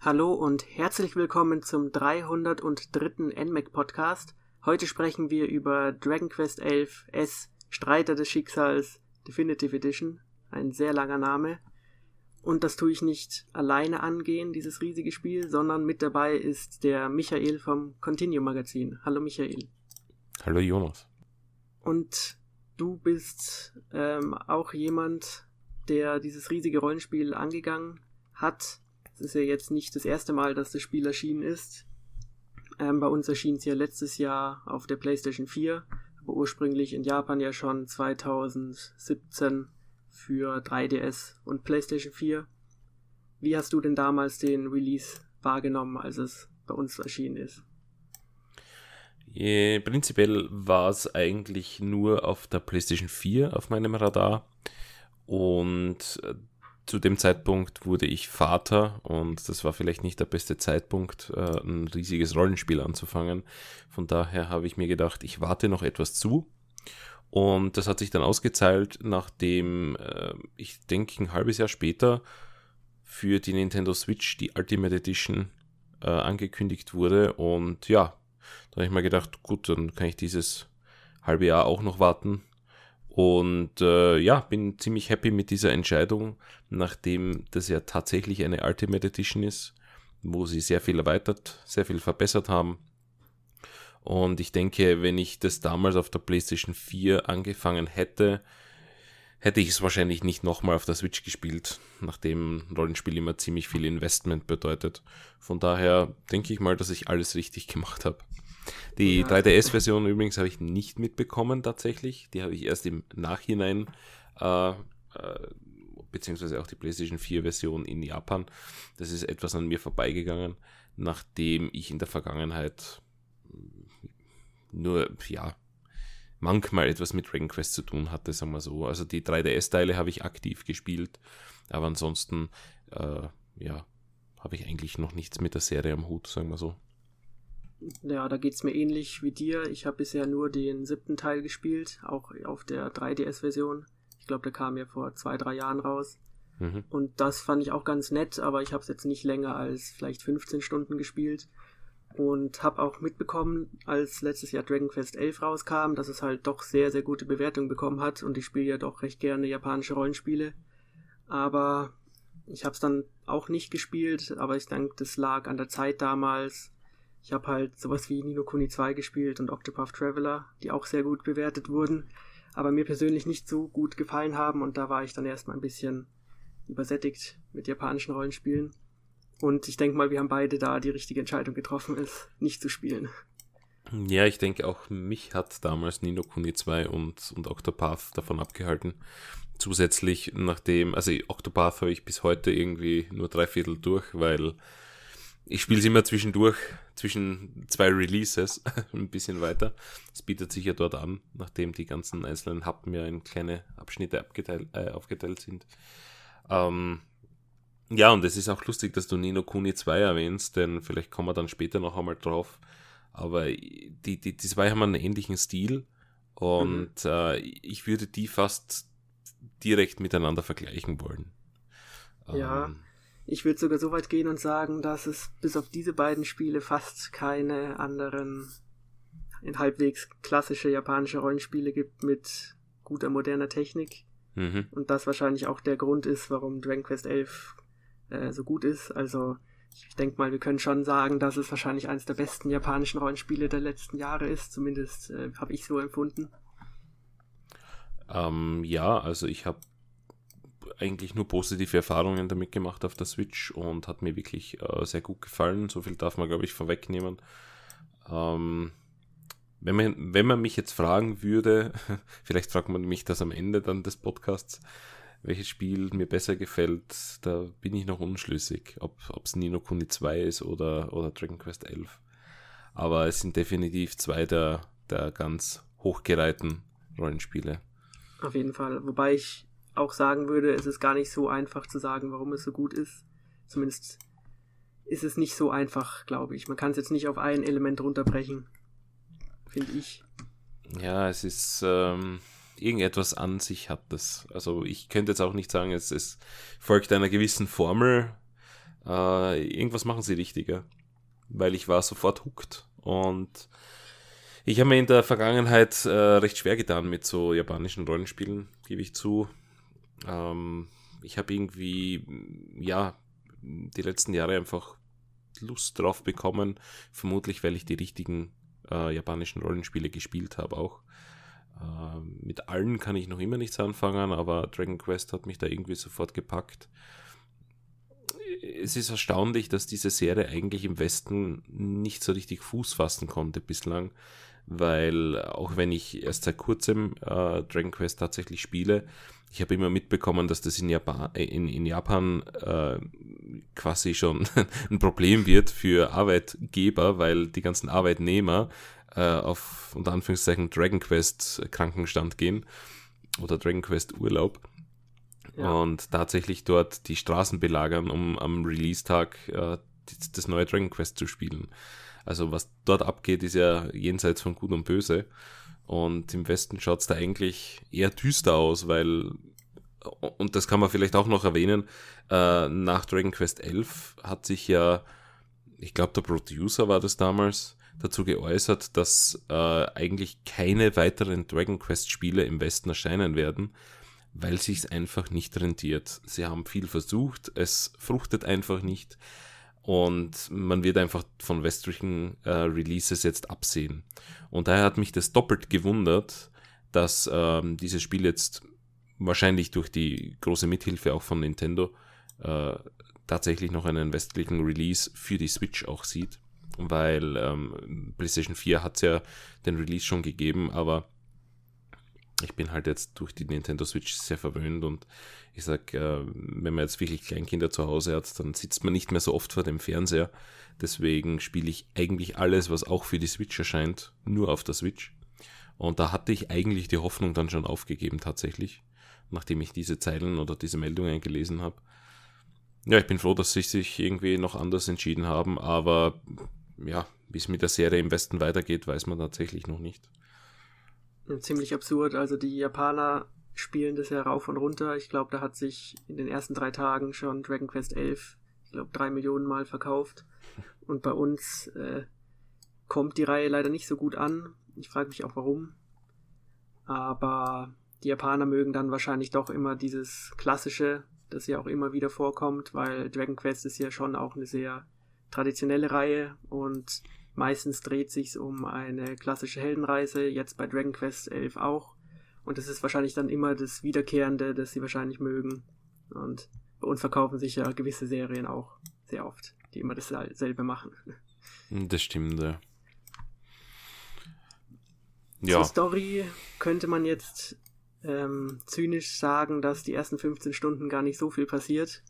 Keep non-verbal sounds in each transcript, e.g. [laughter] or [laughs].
Hallo und herzlich willkommen zum 303. NMAC Podcast. Heute sprechen wir über Dragon Quest 11 S Streiter des Schicksals Definitive Edition. Ein sehr langer Name. Und das tue ich nicht alleine angehen, dieses riesige Spiel, sondern mit dabei ist der Michael vom Continuum Magazin. Hallo Michael. Hallo Jonas. Und du bist ähm, auch jemand, der dieses riesige Rollenspiel angegangen hat. Es ist ja jetzt nicht das erste Mal, dass das Spiel erschienen ist. Ähm, bei uns erschien es ja letztes Jahr auf der PlayStation 4, aber ursprünglich in Japan ja schon 2017 für 3DS und PlayStation 4. Wie hast du denn damals den Release wahrgenommen, als es bei uns erschienen ist? Je, prinzipiell war es eigentlich nur auf der PlayStation 4 auf meinem Radar. Und äh, zu dem Zeitpunkt wurde ich Vater und das war vielleicht nicht der beste Zeitpunkt, äh, ein riesiges Rollenspiel anzufangen. Von daher habe ich mir gedacht, ich warte noch etwas zu und das hat sich dann ausgezahlt, nachdem äh, ich denke ein halbes Jahr später für die Nintendo Switch die Ultimate Edition äh, angekündigt wurde. Und ja, da habe ich mir gedacht, gut, dann kann ich dieses halbe Jahr auch noch warten. Und äh, ja, bin ziemlich happy mit dieser Entscheidung, nachdem das ja tatsächlich eine Ultimate Edition ist, wo sie sehr viel erweitert, sehr viel verbessert haben und ich denke, wenn ich das damals auf der PlayStation 4 angefangen hätte, hätte ich es wahrscheinlich nicht nochmal auf der Switch gespielt, nachdem Rollenspiel immer ziemlich viel Investment bedeutet. Von daher denke ich mal, dass ich alles richtig gemacht habe. Die 3DS-Version übrigens habe ich nicht mitbekommen tatsächlich. Die habe ich erst im Nachhinein, äh, äh, beziehungsweise auch die PlayStation 4-Version in Japan. Das ist etwas an mir vorbeigegangen, nachdem ich in der Vergangenheit nur, ja, manchmal etwas mit Dragon Quest zu tun hatte, sagen wir so. Also die 3DS-Teile habe ich aktiv gespielt, aber ansonsten, äh, ja, habe ich eigentlich noch nichts mit der Serie am Hut, sagen wir so. Ja, da geht es mir ähnlich wie dir. Ich habe bisher nur den siebten Teil gespielt, auch auf der 3DS-Version. Ich glaube, der kam ja vor zwei, drei Jahren raus. Mhm. Und das fand ich auch ganz nett, aber ich habe es jetzt nicht länger als vielleicht 15 Stunden gespielt und habe auch mitbekommen, als letztes Jahr Dragon Quest 11 rauskam, dass es halt doch sehr, sehr gute Bewertungen bekommen hat und ich spiele ja doch recht gerne japanische Rollenspiele. Aber ich habe es dann auch nicht gespielt, aber ich denke, das lag an der Zeit damals. Ich habe halt sowas wie Nino Kuni 2 gespielt und Octopath Traveler, die auch sehr gut bewertet wurden, aber mir persönlich nicht so gut gefallen haben und da war ich dann erstmal ein bisschen übersättigt mit japanischen Rollenspielen. Und ich denke mal, wir haben beide da die richtige Entscheidung getroffen, es nicht zu spielen. Ja, ich denke auch, mich hat damals Nino Kuni 2 und, und Octopath davon abgehalten. Zusätzlich, nachdem, also Octopath habe ich bis heute irgendwie nur drei Viertel durch, weil ich spiele es immer zwischendurch, zwischen zwei Releases, [laughs] ein bisschen weiter. Es bietet sich ja dort an, nachdem die ganzen einzelnen Happen ja in kleine Abschnitte abgeteilt, äh, aufgeteilt sind. Ähm, ja, und es ist auch lustig, dass du Nino Kuni 2 erwähnst, denn vielleicht kommen wir dann später noch einmal drauf. Aber die, die, die zwei haben einen ähnlichen Stil und mhm. äh, ich würde die fast direkt miteinander vergleichen wollen. Ja, ähm, ich würde sogar so weit gehen und sagen, dass es bis auf diese beiden Spiele fast keine anderen in halbwegs klassische japanische Rollenspiele gibt mit guter moderner Technik. Mhm. Und das wahrscheinlich auch der Grund ist, warum Dragon Quest 11 äh, so gut ist. Also ich denke mal, wir können schon sagen, dass es wahrscheinlich eines der besten japanischen Rollenspiele der letzten Jahre ist. Zumindest äh, habe ich so empfunden. Ähm, ja, also ich habe eigentlich nur positive Erfahrungen damit gemacht auf der Switch und hat mir wirklich äh, sehr gut gefallen. So viel darf man, glaube ich, vorwegnehmen. Ähm, wenn, man, wenn man mich jetzt fragen würde, [laughs] vielleicht fragt man mich das am Ende dann des Podcasts, welches Spiel mir besser gefällt, da bin ich noch unschlüssig, ob es Nino Kuni 2 ist oder, oder Dragon Quest 11. Aber es sind definitiv zwei der, der ganz hochgereihten Rollenspiele. Auf jeden Fall. Wobei ich auch sagen würde, es ist gar nicht so einfach zu sagen, warum es so gut ist. Zumindest ist es nicht so einfach, glaube ich. Man kann es jetzt nicht auf ein Element runterbrechen, finde ich. Ja, es ist. Ähm irgendetwas an sich hat das. Also ich könnte jetzt auch nicht sagen, es, es folgt einer gewissen Formel. äh, irgendwas machen sie richtiger. Weil ich war sofort hooked und ich habe mir in der Vergangenheit äh, recht schwer getan mit so japanischen Rollenspielen, gebe ich zu. Ähm, ich habe irgendwie, ja, die letzten Jahre einfach Lust drauf bekommen. Vermutlich, weil ich die richtigen äh, japanischen Rollenspiele gespielt habe auch. Äh, mit allen kann ich noch immer nichts anfangen, aber Dragon Quest hat mich da irgendwie sofort gepackt es ist erstaunlich, dass diese Serie eigentlich im Westen nicht so richtig Fuß fassen konnte bislang, weil auch wenn ich erst seit kurzem äh, Dragon Quest tatsächlich spiele, ich habe immer mitbekommen, dass das in Japan, in, in Japan äh, quasi schon [laughs] ein Problem wird für Arbeitgeber, weil die ganzen Arbeitnehmer äh, auf unter Anführungszeichen Dragon Quest Krankenstand gehen oder Dragon Quest Urlaub ja. und tatsächlich dort die Straßen belagern, um am Release-Tag äh, das neue Dragon Quest zu spielen. Also was dort abgeht, ist ja jenseits von Gut und Böse. Und im Westen schaut es da eigentlich eher düster aus, weil, und das kann man vielleicht auch noch erwähnen, äh, nach Dragon Quest 11 hat sich ja, ich glaube der Producer war das damals, dazu geäußert, dass äh, eigentlich keine weiteren Dragon Quest Spiele im Westen erscheinen werden, weil sich einfach nicht rentiert. Sie haben viel versucht, es fruchtet einfach nicht und man wird einfach von westlichen äh, Releases jetzt absehen. Und daher hat mich das doppelt gewundert, dass ähm, dieses Spiel jetzt wahrscheinlich durch die große Mithilfe auch von Nintendo äh, tatsächlich noch einen westlichen Release für die Switch auch sieht, weil ähm, PlayStation 4 hat ja den Release schon gegeben, aber ich bin halt jetzt durch die Nintendo Switch sehr verwöhnt und ich sag, äh, wenn man jetzt wirklich Kleinkinder zu Hause hat, dann sitzt man nicht mehr so oft vor dem Fernseher. Deswegen spiele ich eigentlich alles, was auch für die Switch erscheint, nur auf der Switch. Und da hatte ich eigentlich die Hoffnung dann schon aufgegeben tatsächlich, nachdem ich diese Zeilen oder diese Meldungen gelesen habe. Ja, ich bin froh, dass sie sich irgendwie noch anders entschieden haben, aber ja, wie es mit der Serie im Westen weitergeht, weiß man tatsächlich noch nicht ziemlich absurd. Also die Japaner spielen das ja rauf und runter. Ich glaube, da hat sich in den ersten drei Tagen schon Dragon Quest 11, ich glaube, drei Millionen Mal verkauft. Und bei uns äh, kommt die Reihe leider nicht so gut an. Ich frage mich auch warum. Aber die Japaner mögen dann wahrscheinlich doch immer dieses klassische, das ja auch immer wieder vorkommt, weil Dragon Quest ist ja schon auch eine sehr traditionelle Reihe und Meistens dreht sich's um eine klassische Heldenreise, jetzt bei Dragon Quest 11 auch. Und das ist wahrscheinlich dann immer das Wiederkehrende, das sie wahrscheinlich mögen. Und bei uns verkaufen sich ja gewisse Serien auch sehr oft, die immer dasselbe machen. Das stimmt, ja. ja. Zur Story könnte man jetzt ähm, zynisch sagen, dass die ersten 15 Stunden gar nicht so viel passiert,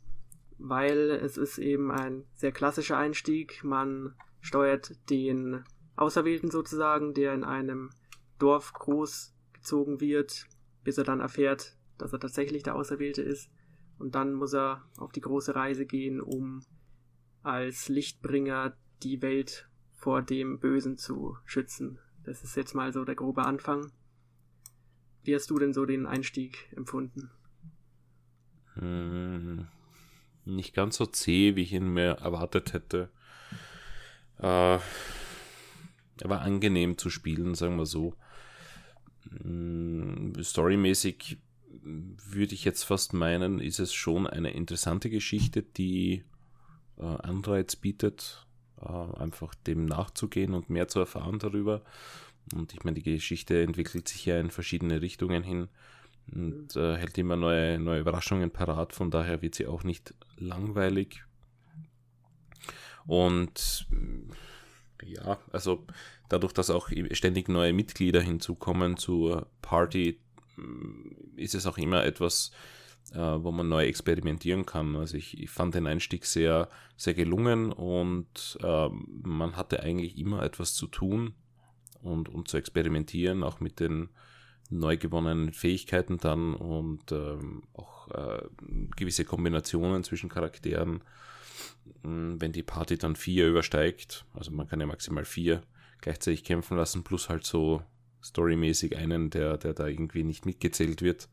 weil es ist eben ein sehr klassischer Einstieg. Man steuert den Auserwählten sozusagen, der in einem Dorf großgezogen wird, bis er dann erfährt, dass er tatsächlich der Auserwählte ist. Und dann muss er auf die große Reise gehen, um als Lichtbringer die Welt vor dem Bösen zu schützen. Das ist jetzt mal so der grobe Anfang. Wie hast du denn so den Einstieg empfunden? Hm, nicht ganz so zäh, wie ich ihn mir erwartet hätte. Äh, er war angenehm zu spielen, sagen wir so. Mm, storymäßig würde ich jetzt fast meinen, ist es schon eine interessante Geschichte, die äh, Anreiz bietet, äh, einfach dem nachzugehen und mehr zu erfahren darüber. Und ich meine, die Geschichte entwickelt sich ja in verschiedene Richtungen hin und äh, hält immer neue, neue Überraschungen parat. Von daher wird sie auch nicht langweilig. Und ja, also dadurch, dass auch ständig neue Mitglieder hinzukommen zur Party, mm, ist es auch immer etwas, äh, wo man neu experimentieren kann. Also ich, ich fand den Einstieg sehr, sehr gelungen und äh, man hatte eigentlich immer etwas zu tun und, und zu experimentieren, auch mit den neu gewonnenen Fähigkeiten dann und ähm, auch äh, gewisse Kombinationen zwischen Charakteren wenn die Party dann vier übersteigt, also man kann ja maximal vier gleichzeitig kämpfen lassen, plus halt so storymäßig einen, der, der da irgendwie nicht mitgezählt wird,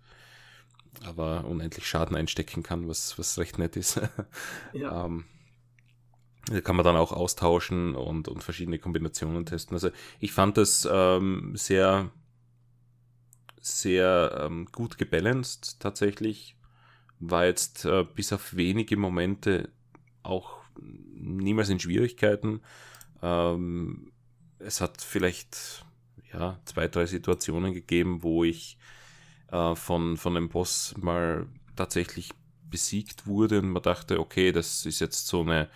aber unendlich Schaden einstecken kann, was, was recht nett ist. [laughs] Ja. ähm, Da kann man dann auch austauschen und, und verschiedene Kombinationen testen. Also ich fand das ähm, sehr, sehr ähm, gut gebalanced tatsächlich. War jetzt äh, bis auf wenige Momente auch niemals in Schwierigkeiten. Ähm, es hat vielleicht ja, zwei, drei Situationen gegeben, wo ich äh, von, von dem Boss mal tatsächlich besiegt wurde und man dachte, okay, das ist jetzt so eine,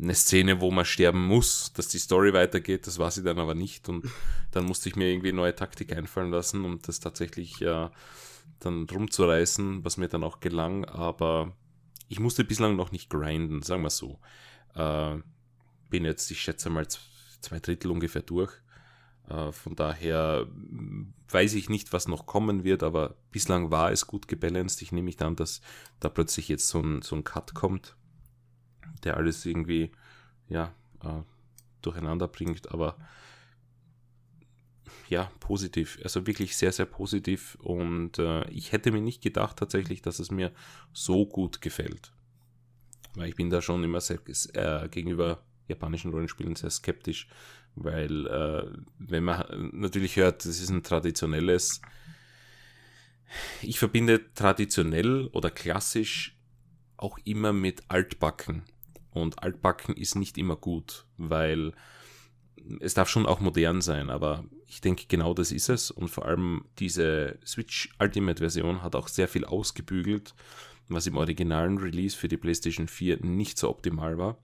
eine Szene, wo man sterben muss, dass die Story weitergeht, das war sie dann aber nicht. Und [laughs] dann musste ich mir irgendwie eine neue Taktik einfallen lassen, um das tatsächlich äh, dann rumzureißen, was mir dann auch gelang, aber ich musste bislang noch nicht grinden, sagen wir so. Äh, bin jetzt, ich schätze mal, zwei Drittel ungefähr durch. Äh, von daher mm, weiß ich nicht, was noch kommen wird, aber bislang war es gut gebalanced. Ich nehme mich an, dass da plötzlich jetzt so ein, so ein Cut kommt, der alles irgendwie ja, äh, durcheinander bringt, aber ja, positiv. Also wirklich sehr, sehr positiv. Und äh, ich hätte mir nicht gedacht tatsächlich, dass es mir so gut gefällt. Weil ich bin da schon immer sehr, äh, gegenüber japanischen Rollenspielen sehr skeptisch, weil äh, wenn man natürlich hört, das ist ein traditionelles, ich verbinde traditionell oder klassisch auch immer mit altbacken. Und altbacken ist nicht immer gut, weil es darf schon auch modern sein, aber ich denke, genau das ist es. Und vor allem diese Switch Ultimate Version hat auch sehr viel ausgebügelt, was im originalen Release für die PlayStation 4 nicht so optimal war.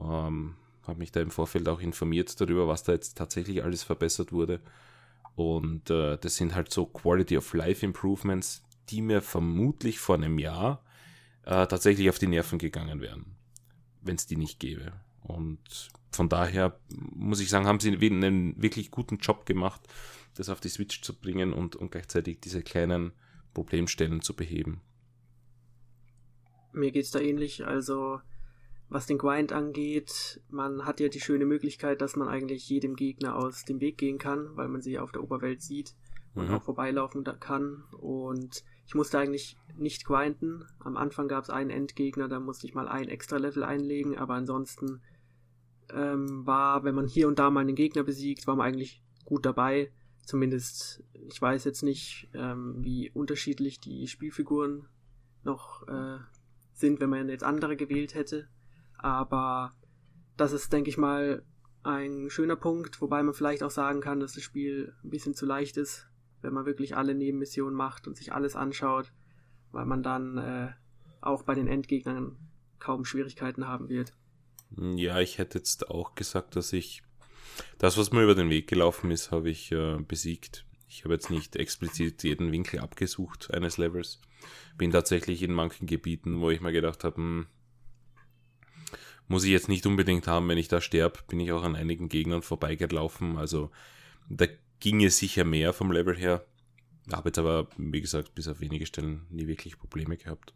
Ähm, habe mich da im Vorfeld auch informiert darüber, was da jetzt tatsächlich alles verbessert wurde. Und äh, das sind halt so Quality of Life Improvements, die mir vermutlich vor einem Jahr äh, tatsächlich auf die Nerven gegangen wären, wenn es die nicht gäbe. Und von daher muss ich sagen, haben sie einen wirklich guten Job gemacht, das auf die Switch zu bringen und, und gleichzeitig diese kleinen Problemstellen zu beheben. Mir geht es da ähnlich. Also was den Grind angeht, man hat ja die schöne Möglichkeit, dass man eigentlich jedem Gegner aus dem Weg gehen kann, weil man sie auf der Oberwelt sieht und mhm. auch vorbeilaufen kann. Und ich musste eigentlich nicht grinden. Am Anfang gab es einen Endgegner, da musste ich mal ein extra Level einlegen, aber ansonsten ähm, war, wenn man hier und da mal einen Gegner besiegt, war man eigentlich gut dabei. Zumindest, ich weiß jetzt nicht, ähm, wie unterschiedlich die Spielfiguren noch äh, sind, wenn man jetzt andere gewählt hätte. Aber das ist, denke ich mal, ein schöner Punkt, wobei man vielleicht auch sagen kann, dass das Spiel ein bisschen zu leicht ist, wenn man wirklich alle Nebenmissionen macht und sich alles anschaut, weil man dann äh, auch bei den Endgegnern kaum Schwierigkeiten haben wird. Ja, ich hätte jetzt auch gesagt, dass ich das, was mir über den Weg gelaufen ist, habe ich äh, besiegt. Ich habe jetzt nicht explizit jeden Winkel abgesucht eines Levels. Bin tatsächlich in manchen Gebieten, wo ich mir gedacht habe, hm, muss ich jetzt nicht unbedingt haben, wenn ich da sterbe, bin ich auch an einigen Gegnern vorbeigelaufen. Also da ging es sicher mehr vom Level her. Habe jetzt aber, wie gesagt, bis auf wenige Stellen nie wirklich Probleme gehabt.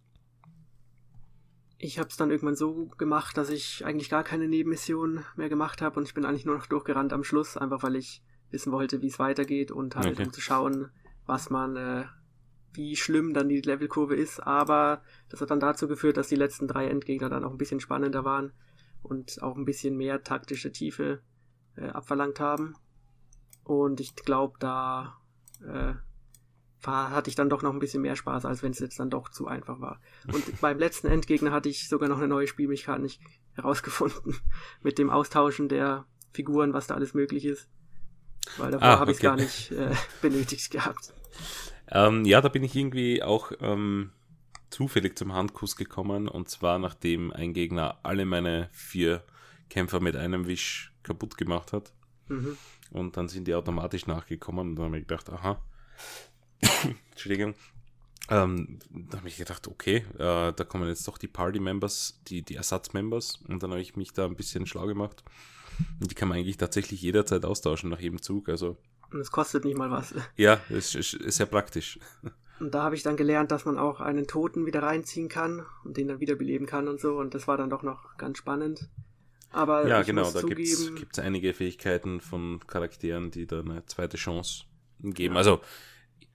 Ich habe es dann irgendwann so gemacht, dass ich eigentlich gar keine Nebenmission mehr gemacht habe und ich bin eigentlich nur noch durchgerannt am Schluss, einfach weil ich wissen wollte, wie es weitergeht und halt okay. um zu schauen, was man, äh, wie schlimm dann die Levelkurve ist. Aber das hat dann dazu geführt, dass die letzten drei Endgegner dann auch ein bisschen spannender waren und auch ein bisschen mehr taktische Tiefe äh, abverlangt haben. Und ich glaube, da äh, war, hatte ich dann doch noch ein bisschen mehr Spaß, als wenn es jetzt dann doch zu einfach war. Und [laughs] beim letzten Endgegner hatte ich sogar noch eine neue Spielmechanik herausgefunden [laughs] mit dem Austauschen der Figuren, was da alles möglich ist. Weil davor ah, habe ich es gar nicht äh, [laughs] benötigt gehabt. Ähm, ja, da bin ich irgendwie auch ähm, zufällig zum Handkuss gekommen und zwar nachdem ein Gegner alle meine vier Kämpfer mit einem Wisch kaputt gemacht hat. Mhm. Und dann sind die automatisch nachgekommen und dann habe ich gedacht, aha. [laughs] Entschuldigung. Ähm, da habe ich gedacht, okay, äh, da kommen jetzt doch die Party-Members, die, die Ersatz-Members und dann habe ich mich da ein bisschen schlau gemacht. Und die kann man eigentlich tatsächlich jederzeit austauschen nach jedem Zug. Also. Und es kostet nicht mal was. Ja, es ist, ist sehr praktisch. [laughs] Und da habe ich dann gelernt, dass man auch einen Toten wieder reinziehen kann und den dann wiederbeleben kann und so. Und das war dann doch noch ganz spannend. Aber ja, genau, da gibt es einige Fähigkeiten von Charakteren, die da eine zweite Chance geben. Ja. Also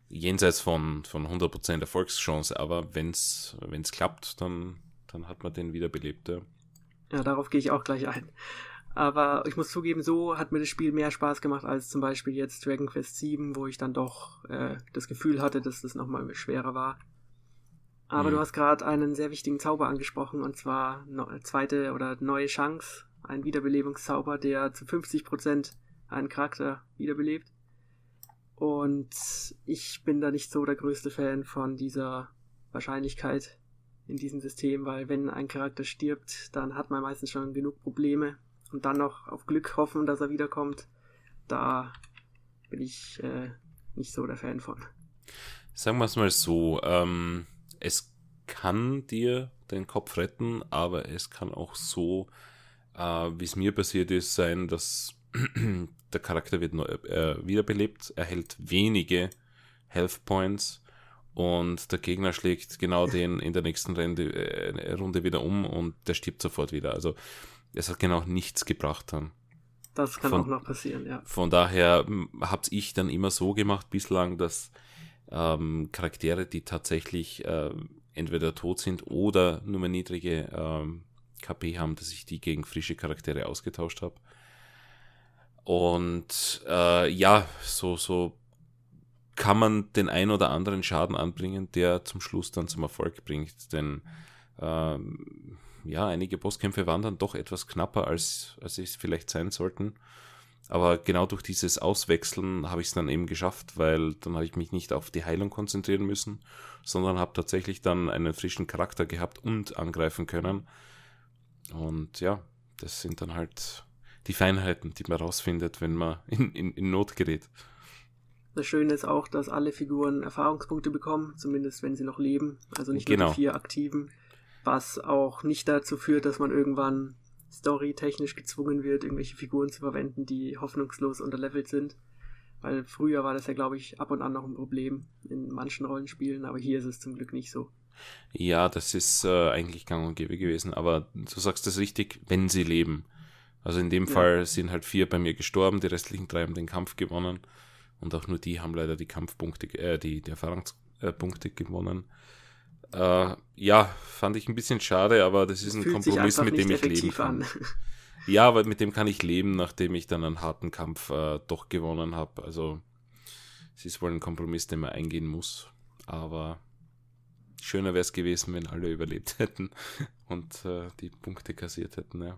jenseits von, von 100% Erfolgschance, aber wenn es klappt, dann, dann hat man den wiederbelebt. Ja. Ja, darauf gehe ich auch gleich ein. Aber ich muss zugeben, so hat mir das Spiel mehr Spaß gemacht als zum Beispiel jetzt Dragon Quest VII, wo ich dann doch äh, das Gefühl hatte, dass das nochmal schwerer war. Aber mhm. du hast gerade einen sehr wichtigen Zauber angesprochen, und zwar eine zweite oder neue Chance, ein Wiederbelebungszauber, der zu 50% einen Charakter wiederbelebt. Und ich bin da nicht so der größte Fan von dieser Wahrscheinlichkeit in diesem System, weil wenn ein Charakter stirbt, dann hat man meistens schon genug Probleme und dann noch auf Glück [laughs] hoffen, dass er wiederkommt, da bin ich äh, nicht so der Fan von. Sagen wir es mal so, ähm, es kann dir den Kopf retten, aber es kann auch so, äh, wie es mir passiert ist, sein, dass [clears throat] der Charakter wird neu, äh, wiederbelebt, erhält wenige Health Points und der Gegner schlägt genau den in der nächsten Runde, äh, Runde wieder um und der stirbt sofort wieder. Also es hat genau nichts gebracht dann. Das kann von, auch noch passieren, ja. Von daher habe ich dann immer so gemacht bislang, dass ähm, Charaktere, die tatsächlich äh, entweder tot sind oder nur mehr niedrige ähm, KP haben, dass ich die gegen frische Charaktere ausgetauscht habe. Und äh, ja, so, so kann man den ein oder anderen Schaden anbringen, der zum Schluss dann zum Erfolg bringt. Denn ähm, ja, einige Bosskämpfe waren dann doch etwas knapper, als, als sie es vielleicht sein sollten. Aber genau durch dieses Auswechseln habe ich es dann eben geschafft, weil dann habe ich mich nicht auf die Heilung konzentrieren müssen, sondern habe tatsächlich dann einen frischen Charakter gehabt und angreifen können. Und ja, das sind dann halt die Feinheiten, die man rausfindet, wenn man in, in, in Not gerät. Das Schöne ist auch, dass alle Figuren Erfahrungspunkte bekommen, zumindest wenn sie noch leben. Also nicht genau. nur die vier aktiven, was auch nicht dazu führt, dass man irgendwann storytechnisch gezwungen wird, irgendwelche Figuren zu verwenden, die hoffnungslos unterlevelt sind. Weil früher war das ja, glaube ich, ab und an noch ein Problem in manchen Rollenspielen, aber hier ist es zum Glück nicht so. Ja, das ist äh, eigentlich gang und gäbe gewesen, aber du sagst das richtig, wenn sie leben. Also in dem ja. Fall sind halt vier bei mir gestorben, die restlichen drei haben den Kampf gewonnen und auch nur die haben leider die Kampfpunkte, äh, die, die Erfahrungspunkte gewonnen. Äh, ja, fand ich ein bisschen schade, aber das ist das ein Kompromiss, mit dem ich leben kann. An. Ja, aber [laughs] mit dem kann ich leben, nachdem ich dann einen harten Kampf äh, doch gewonnen habe. Also es ist wohl ein Kompromiss, den man eingehen muss. Aber schöner wäre es gewesen, wenn alle überlebt [laughs] hätten und äh, die Punkte kassiert hätten, ja.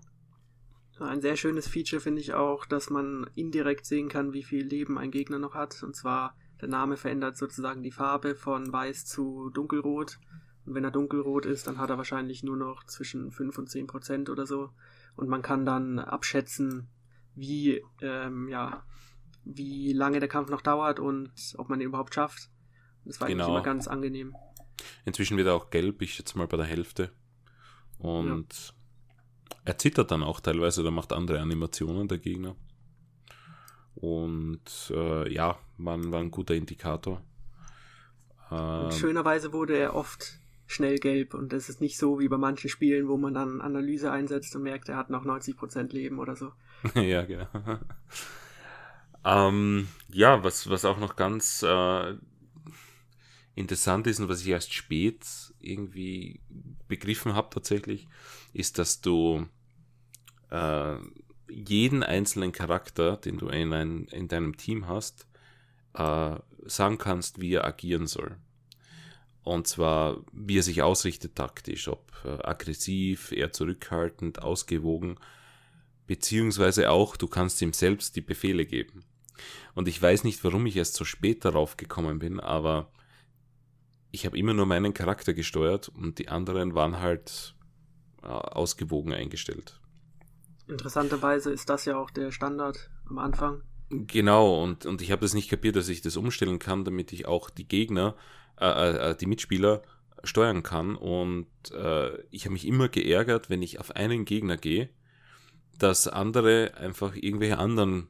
Ein sehr schönes Feature finde ich auch, dass man indirekt sehen kann, wie viel Leben ein Gegner noch hat. Und zwar, der Name verändert sozusagen die Farbe von weiß zu dunkelrot. Und wenn er dunkelrot ist, dann hat er wahrscheinlich nur noch zwischen 5 und 10 Prozent oder so. Und man kann dann abschätzen, wie, ähm, ja, wie lange der Kampf noch dauert und ob man ihn überhaupt schafft. Das war genau. eigentlich immer ganz angenehm. Inzwischen wird er auch gelb, ich schätze mal bei der Hälfte. Und ja. Er zittert dann auch teilweise oder macht andere Animationen der Gegner. Und äh, ja, war, war ein guter Indikator. Ähm, schönerweise wurde er oft schnell gelb und es ist nicht so wie bei manchen Spielen, wo man dann Analyse einsetzt und merkt, er hat noch 90% Leben oder so. [laughs] ja, genau. [laughs] ähm, ja, was, was auch noch ganz äh, interessant ist und was ich erst spät irgendwie begriffen habe tatsächlich, ist, dass du äh, jeden einzelnen Charakter, den du in, ein, in deinem Team hast, äh, sagen kannst, wie er agieren soll. Und zwar, wie er sich ausrichtet taktisch, ob äh, aggressiv, eher zurückhaltend, ausgewogen, beziehungsweise auch, du kannst ihm selbst die Befehle geben. Und ich weiß nicht, warum ich erst so spät darauf gekommen bin, aber ich habe immer nur meinen Charakter gesteuert und die anderen waren halt äh, ausgewogen eingestellt. Interessanterweise ist das ja auch der Standard am Anfang. Genau, und, und ich habe das nicht kapiert, dass ich das umstellen kann, damit ich auch die Gegner äh, äh, äh, die Mitspieler steuern kann. Und äh, ich habe mich immer geärgert, wenn ich auf einen Gegner gehe, dass andere einfach irgendwelche anderen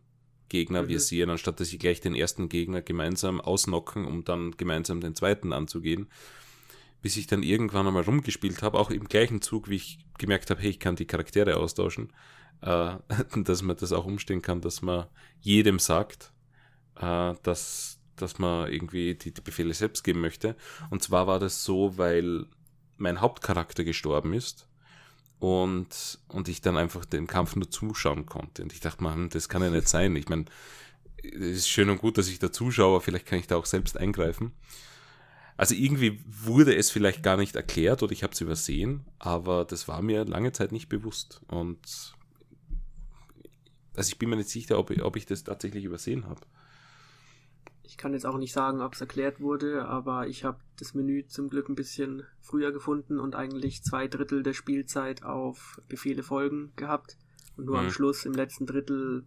Gegner mhm. visieren, anstatt dass sie gleich den ersten Gegner gemeinsam ausnocken, um dann gemeinsam den zweiten anzugehen. Bis ich dann irgendwann einmal rumgespielt habe, auch im gleichen Zug, wie ich gemerkt habe, hey, ich kann die Charaktere austauschen, äh, [laughs] dass man das auch umstehen kann, dass man jedem sagt, äh, dass, dass man irgendwie die, die Befehle selbst geben möchte. Und zwar war das so, weil mein Hauptcharakter gestorben ist und, und ich dann einfach dem Kampf nur zuschauen konnte. Und ich dachte, man, das kann ja nicht sein. Ich meine, es ist schön und gut, dass ich da zuschaue, aber vielleicht kann ich da auch selbst eingreifen. Also irgendwie wurde es vielleicht gar nicht erklärt oder ich habe es übersehen, aber das war mir lange Zeit nicht bewusst. Und also ich bin mir nicht sicher, ob ich, ob ich das tatsächlich übersehen habe. Ich kann jetzt auch nicht sagen, ob es erklärt wurde, aber ich habe das Menü zum Glück ein bisschen früher gefunden und eigentlich zwei Drittel der Spielzeit auf Befehle folgen gehabt. Und nur mhm. am Schluss, im letzten Drittel,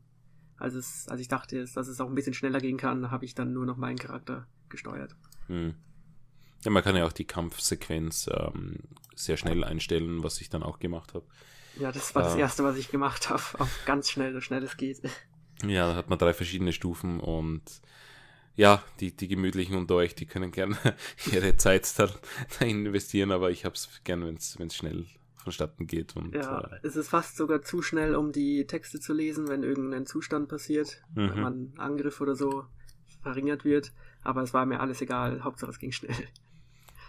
als, es, als ich dachte, dass es auch ein bisschen schneller gehen kann, habe ich dann nur noch meinen Charakter gesteuert. Mhm. Ja, man kann ja auch die Kampfsequenz ähm, sehr schnell einstellen, was ich dann auch gemacht habe. Ja, das war das äh, Erste, was ich gemacht habe. Auf ganz schnell, so schnell es geht. Ja, da hat man drei verschiedene Stufen und ja, die, die Gemütlichen unter euch, die können gerne [laughs] ihre Zeit da, da investieren, aber ich habe es gern, wenn es schnell vonstatten geht. Und, ja, äh, es ist fast sogar zu schnell, um die Texte zu lesen, wenn irgendein Zustand passiert, mhm. wenn man Angriff oder so verringert wird. Aber es war mir alles egal, Hauptsache es ging schnell. [laughs]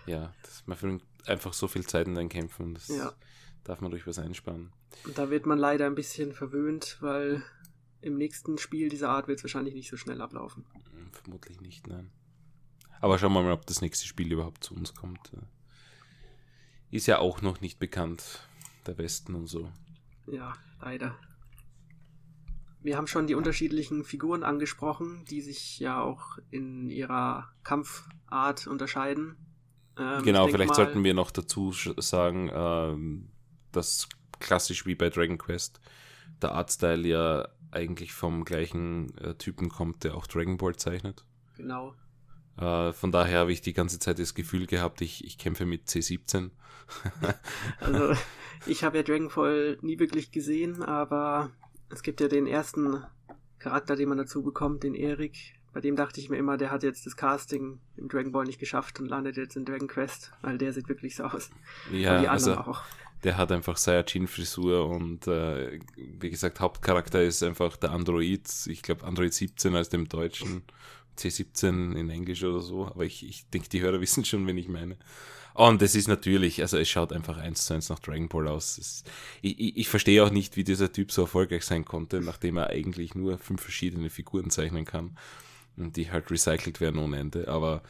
Ja, das, man verbringt einfach so viel Zeit in den Kämpfen, das ja. darf man durch was einsparen. Und da wird man leider ein bisschen verwöhnt, weil im nächsten Spiel dieser Art wird es wahrscheinlich nicht so schnell ablaufen. Hm, vermutlich nicht, nein. Aber schauen wir mal, ob das nächste Spiel überhaupt zu uns kommt. Ist ja auch noch nicht bekannt, der Westen und so. Ja, leider. Wir haben schon die unterschiedlichen Figuren angesprochen, die sich ja auch in ihrer Kampfart unterscheiden. Ähm, genau, vielleicht mal, sollten wir noch dazu sagen, ähm, dass klassisch wie bei Dragon Quest der Artstyle ja eigentlich vom gleichen äh, Typen kommt, der auch Dragon Ball zeichnet. Genau. Äh, von daher habe ich die ganze Zeit das Gefühl gehabt, ich, ich kämpfe mit C17. [laughs] also, ich habe ja Dragon Ball nie wirklich gesehen, aber es gibt ja den ersten Charakter, den man dazu bekommt, den Erik. Bei dem dachte ich mir immer, der hat jetzt das Casting im Dragon Ball nicht geschafft und landet jetzt in Dragon Quest, weil der sieht wirklich so aus. Ja, und die anderen also, auch der hat einfach Saiyajin-Frisur und äh, wie gesagt, Hauptcharakter ist einfach der Android. Ich glaube, Android 17 als dem Deutschen, C17 in Englisch oder so. Aber ich, ich denke, die Hörer [laughs] wissen schon, wen ich meine. Und es ist natürlich, also es schaut einfach eins zu eins nach Dragon Ball aus. Es, ich, ich, ich verstehe auch nicht, wie dieser Typ so erfolgreich sein konnte, nachdem er eigentlich nur fünf verschiedene Figuren zeichnen kann und die halt recycelt werden ohne Ende. Aber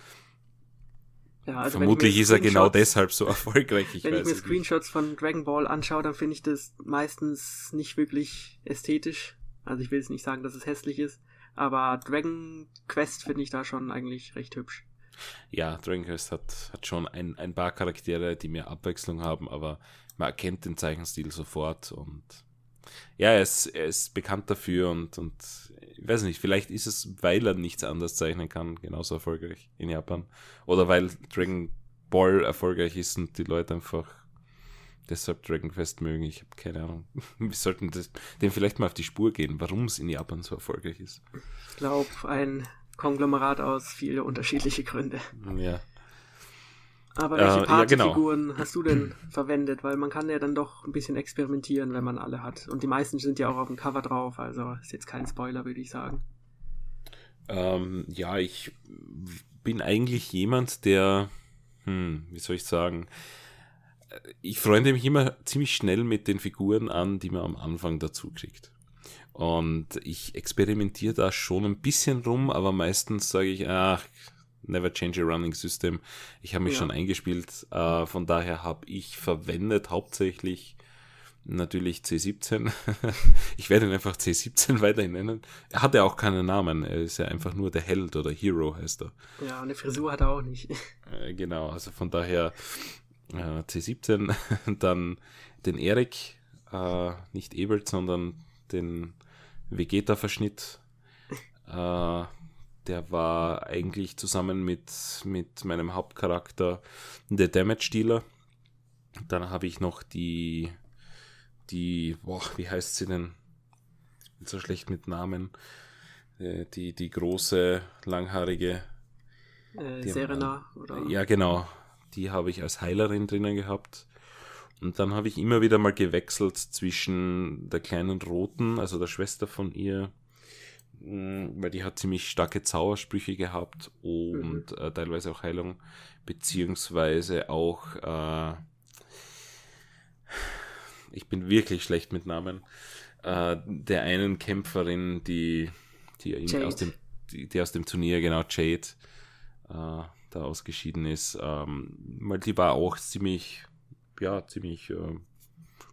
ja, also Vermutlich ist er genau deshalb so erfolgreich. Ich wenn ich mir Screenshots nicht. von Dragon Ball anschaue, dann finde ich das meistens nicht wirklich ästhetisch. Also ich will jetzt nicht sagen, dass es hässlich ist, aber Dragon Quest finde ich da schon eigentlich recht hübsch. Ja, Dragon Quest hat, hat schon ein, ein paar Charaktere, die mehr Abwechslung haben, aber man erkennt den Zeichenstil sofort und ja, er ist, er ist bekannt dafür und, und weiß nicht, vielleicht ist es, weil er nichts anderes zeichnen kann, genauso erfolgreich in Japan. Oder weil Dragon Ball erfolgreich ist und die Leute einfach deshalb Dragon Quest mögen. Ich habe keine Ahnung. [laughs] Wir sollten das, dem vielleicht mal auf die Spur gehen, warum es in Japan so erfolgreich ist. Ich glaube, ein Konglomerat aus viele unterschiedliche Gründe. Ja. Aber welche äh, Partyfiguren ja, genau. hast du denn verwendet? Weil man kann ja dann doch ein bisschen experimentieren, wenn man alle hat. Und die meisten sind ja auch auf dem Cover drauf, also ist jetzt kein Spoiler, würde ich sagen. Ähm, ja, ich bin eigentlich jemand, der, hm, wie soll ich sagen, ich freunde mich immer ziemlich schnell mit den Figuren an, die man am Anfang dazu kriegt. Und ich experimentiere da schon ein bisschen rum, aber meistens sage ich, ach, Never Change a Running System. Ich habe mich ja. schon eingespielt. Äh, von daher habe ich verwendet hauptsächlich natürlich C17. [laughs] ich werde ihn einfach C17 [laughs] weiterhin nennen. Er hat ja auch keinen Namen. Er ist ja einfach nur der Held oder Hero heißt er. Ja, eine Frisur hat er auch nicht. [laughs] Äh, genau, also von daher äh, C17. Dann den Erik, äh, nicht Ebert, sondern den Vegeta-Verschnitt. Äh, der war eigentlich zusammen mit, mit meinem Hauptcharakter der Damage Dealer. Dann habe ich noch die, die, boah, wie heißt sie denn? Bin so schlecht mit Namen. Äh, die, die große, langhaarige. Äh, Serena, oder? Ja, genau. Die habe ich als Heilerin drinnen gehabt. Und dann habe ich immer wieder mal gewechselt zwischen der kleinen Roten, also der Schwester von ihr, weil die hat ziemlich starke Zaubersprüche gehabt und mhm. äh, teilweise auch beziehungsweise auch, äh, ich bin wirklich schlecht mit Namen, äh, der einen Kämpferin, die, die, aus dem, die, die, aus dem Turnier, genau, Jade, äh, da ausgeschieden ist, ähm, weil die war auch ziemlich, ja, ziemlich äh,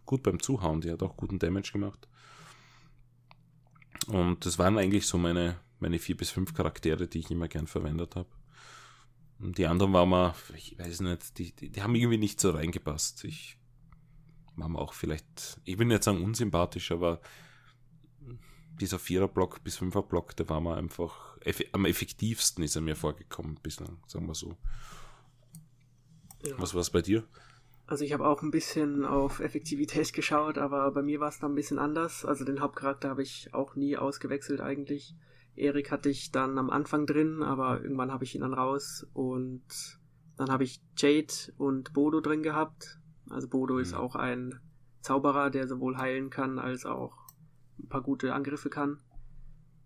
gut beim Zuhauen, die hat auch guten Damage gemacht. Und das waren eigentlich so meine, meine vier bis fünf Charaktere, die ich immer gern verwendet habe. Und die anderen waren mir, ich weiß nicht, die, die, die haben irgendwie nicht so reingepasst. Ich war mir auch vielleicht, ich will nicht sagen unsympathisch, aber dieser Vierer-Block bis Fünfer-Block, der war mir einfach, am effektivsten ist er mir vorgekommen bislang, sagen wir so. Ja. Was war es bei dir? Also ich habe auch ein bisschen auf Effektivität [laughs] geschaut, aber bei mir war es dann ein bisschen anders. Also den Hauptcharakter habe ich auch nie ausgewechselt eigentlich. Erik hatte ich dann am Anfang drin, aber irgendwann habe ich ihn dann raus und dann habe ich Jade und Bodo drin gehabt. Also Bodo mhm. ist auch ein Zauberer, der sowohl heilen kann als auch ein paar gute Angriffe kann.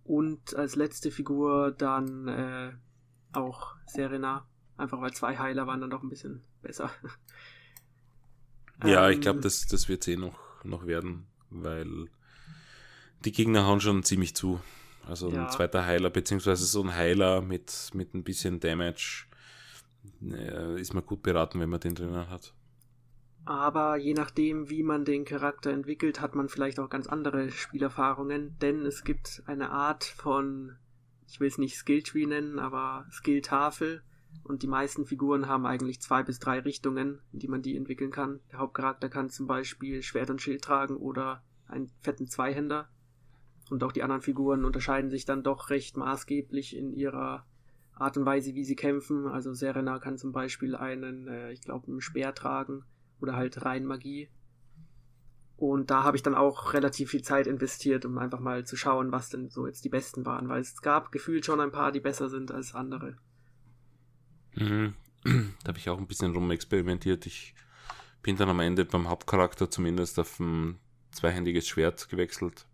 Und als letzte Figur dann äh, auch Serena, einfach weil zwei Heiler waren dann doch ein bisschen besser. [laughs] Ja, ähm, ich glaube, das, das wird eh noch, noch werden, weil die Gegner hauen schon ziemlich zu. Also ja. ein zweiter Heiler, beziehungsweise so ein Heiler mit, mit ein bisschen Damage äh, ist man gut beraten, wenn man den drinnen hat. Aber je nachdem, wie man den Charakter entwickelt, hat man vielleicht auch ganz andere Spielerfahrungen, denn es gibt eine Art von, ich will es nicht Skilltree nennen, aber Skilltafel, und die meisten Figuren haben eigentlich zwei bis drei Richtungen, in die man die entwickeln kann. Der Hauptcharakter kann zum Beispiel Schwert und Schild tragen oder einen fetten Zweihänder. Und auch die anderen Figuren unterscheiden sich dann doch recht maßgeblich in ihrer Art und Weise, wie sie kämpfen. Also Serena kann zum Beispiel einen, äh, ich glaube, einen Speer tragen oder halt rein Magie. Und da habe ich dann auch relativ viel Zeit investiert, um einfach mal zu schauen, was denn so jetzt die besten waren, weil es gab gefühlt schon ein paar, die besser sind als andere. Mhm. [clears throat] Da habe ich auch ein bisschen rum experimentiert. Ich bin dann am Ende beim Hauptcharakter zumindest auf ein zweihändiges Schwert gewechselt.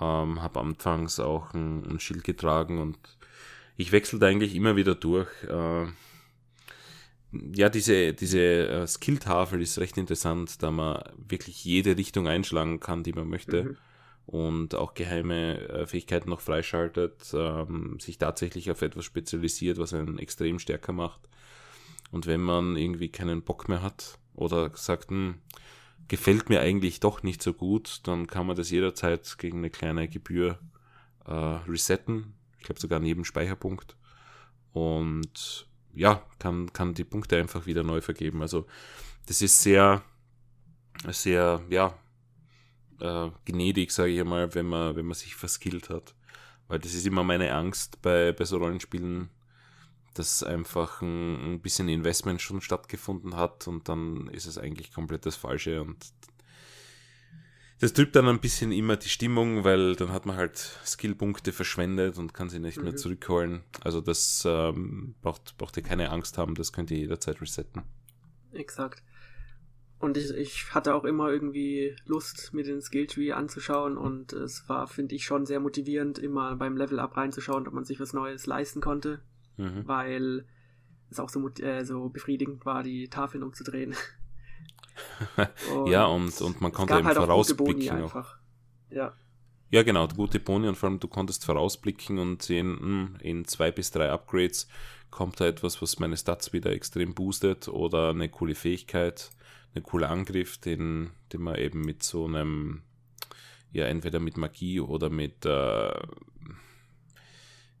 Ähm, habe anfangs auch ein, ein, Schild getragen und ich wechselte eigentlich immer wieder durch. Äh, ja, diese, diese äh, Skill-Tafel ist recht interessant, da man wirklich jede Richtung einschlagen kann, die man möchte. Mhm und auch geheime äh, Fähigkeiten noch freischaltet, ähm, sich tatsächlich auf etwas spezialisiert, was einen extrem stärker macht. Und wenn man irgendwie keinen Bock mehr hat oder sagt, hm, gefällt mir eigentlich doch nicht so gut, dann kann man das jederzeit gegen eine kleine Gebühr äh, resetten. Ich glaube sogar neben Speicherpunkt. Und ja, kann, kann die Punkte einfach wieder neu vergeben. Also das ist sehr, sehr, ja, äh, gnädig, sage ich einmal, wenn man, wenn man sich verskillt hat. Weil das ist immer meine Angst bei, bei so Rollenspielen, dass einfach ein, ein bisschen Investment schon stattgefunden hat und dann ist es eigentlich komplett das Falsche und das trübt dann ein bisschen immer die Stimmung, weil dann hat man halt Skillpunkte verschwendet und kann sie nicht mhm. mehr zurückholen. Also das ähm, braucht, braucht ihr keine Angst haben, das könnt ihr jederzeit resetten. Exakt. Und ich, ich hatte auch immer irgendwie Lust, mir den Skilltree anzuschauen und es war, finde ich, schon sehr motivierend, immer beim Level-Up reinzuschauen, ob man sich was Neues leisten konnte, mhm. weil es auch so, äh, so befriedigend war, die Tafeln umzudrehen. und [laughs] ja, und, und man konnte eben halt vorausblicken. Auch. Einfach. Ja. Ja, genau, gute Boni und vor allem du konntest vorausblicken und sehen, hm, in zwei bis drei Upgrades kommt da etwas, was meine Stats wieder extrem boostet oder eine coole Fähigkeit ein cooler Angriff, den, den man eben mit so einem, ja, entweder mit Magie oder mit, äh,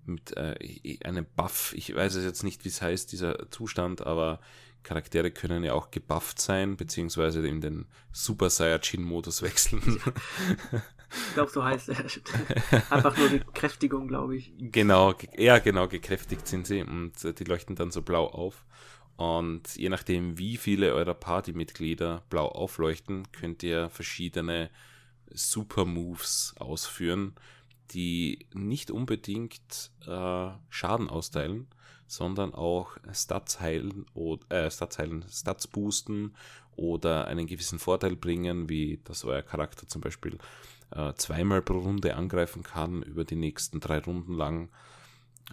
mit äh, einem Buff, ich weiß es jetzt nicht, wie es heißt, dieser Zustand, aber Charaktere können ja auch gebufft sein, beziehungsweise in den Super Saiyajin-Modus [laughs] wechseln. Ich glaube, so heißt er. [laughs] Einfach nur die Kräftigung, glaube ich. Genau, ja, genau, gekräftigt sind sie und äh, die leuchten dann so blau auf. Und je nachdem, wie viele eurer Partymitglieder blau aufleuchten, könnt ihr verschiedene Super Moves ausführen, die nicht unbedingt äh, Schaden austeilen, sondern auch Stats heilen oder äh, Stats heilen, Stats boosten oder einen gewissen Vorteil bringen, wie dass euer Charakter zum Beispiel äh, zweimal pro Runde angreifen kann über die nächsten drei Runden lang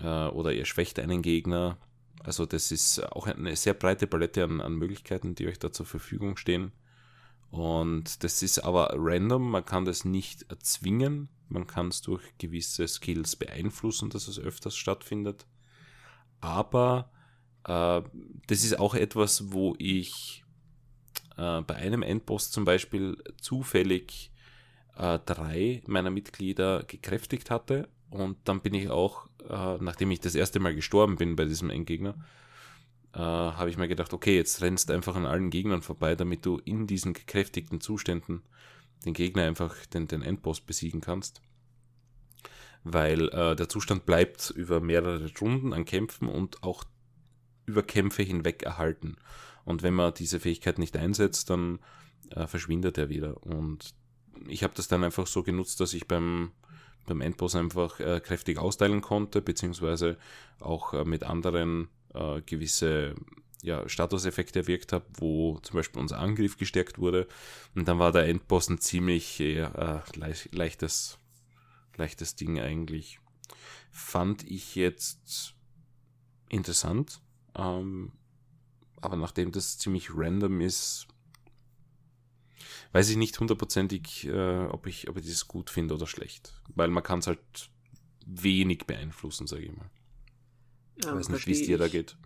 äh, oder ihr schwächt einen Gegner also das ist auch eine sehr breite Palette an, an Möglichkeiten, die euch da zur Verfügung stehen. Und das ist aber random, man kann das nicht erzwingen, man kann es durch gewisse Skills beeinflussen, dass es öfters stattfindet. Aber äh, das ist auch etwas, wo ich äh, bei einem Endboss zum Beispiel zufällig äh, drei meiner Mitglieder gekräftigt hatte. Und dann bin ich auch, äh, nachdem ich das erste Mal gestorben bin bei diesem Endgegner, äh, habe ich mir gedacht, okay, jetzt rennst einfach an allen Gegnern vorbei, damit du in diesen gekräftigten Zuständen den Gegner einfach den, den Endboss besiegen kannst. Weil äh, der Zustand bleibt über mehrere Runden an Kämpfen und auch über Kämpfe hinweg erhalten. Und wenn man diese Fähigkeit nicht einsetzt, dann äh, verschwindet er wieder. Und ich habe das dann einfach so genutzt, dass ich beim, beim Endboss einfach äh, kräftig austeilen konnte, beziehungsweise auch äh, mit anderen äh, gewisse ja, Statuseffekte erwirkt habe, wo zum Beispiel unser Angriff gestärkt wurde. Und dann war der Endboss ein ziemlich äh, leicht, leichtes, leichtes Ding eigentlich. Fand ich jetzt interessant. Ähm, aber nachdem das ziemlich random ist, weiß ich nicht hundertprozentig, äh, ob, ich, ob ich das gut finde oder schlecht. Weil man kann es halt wenig beeinflussen, sage ich mal. Ja, weiß nicht, wie es dir da geht.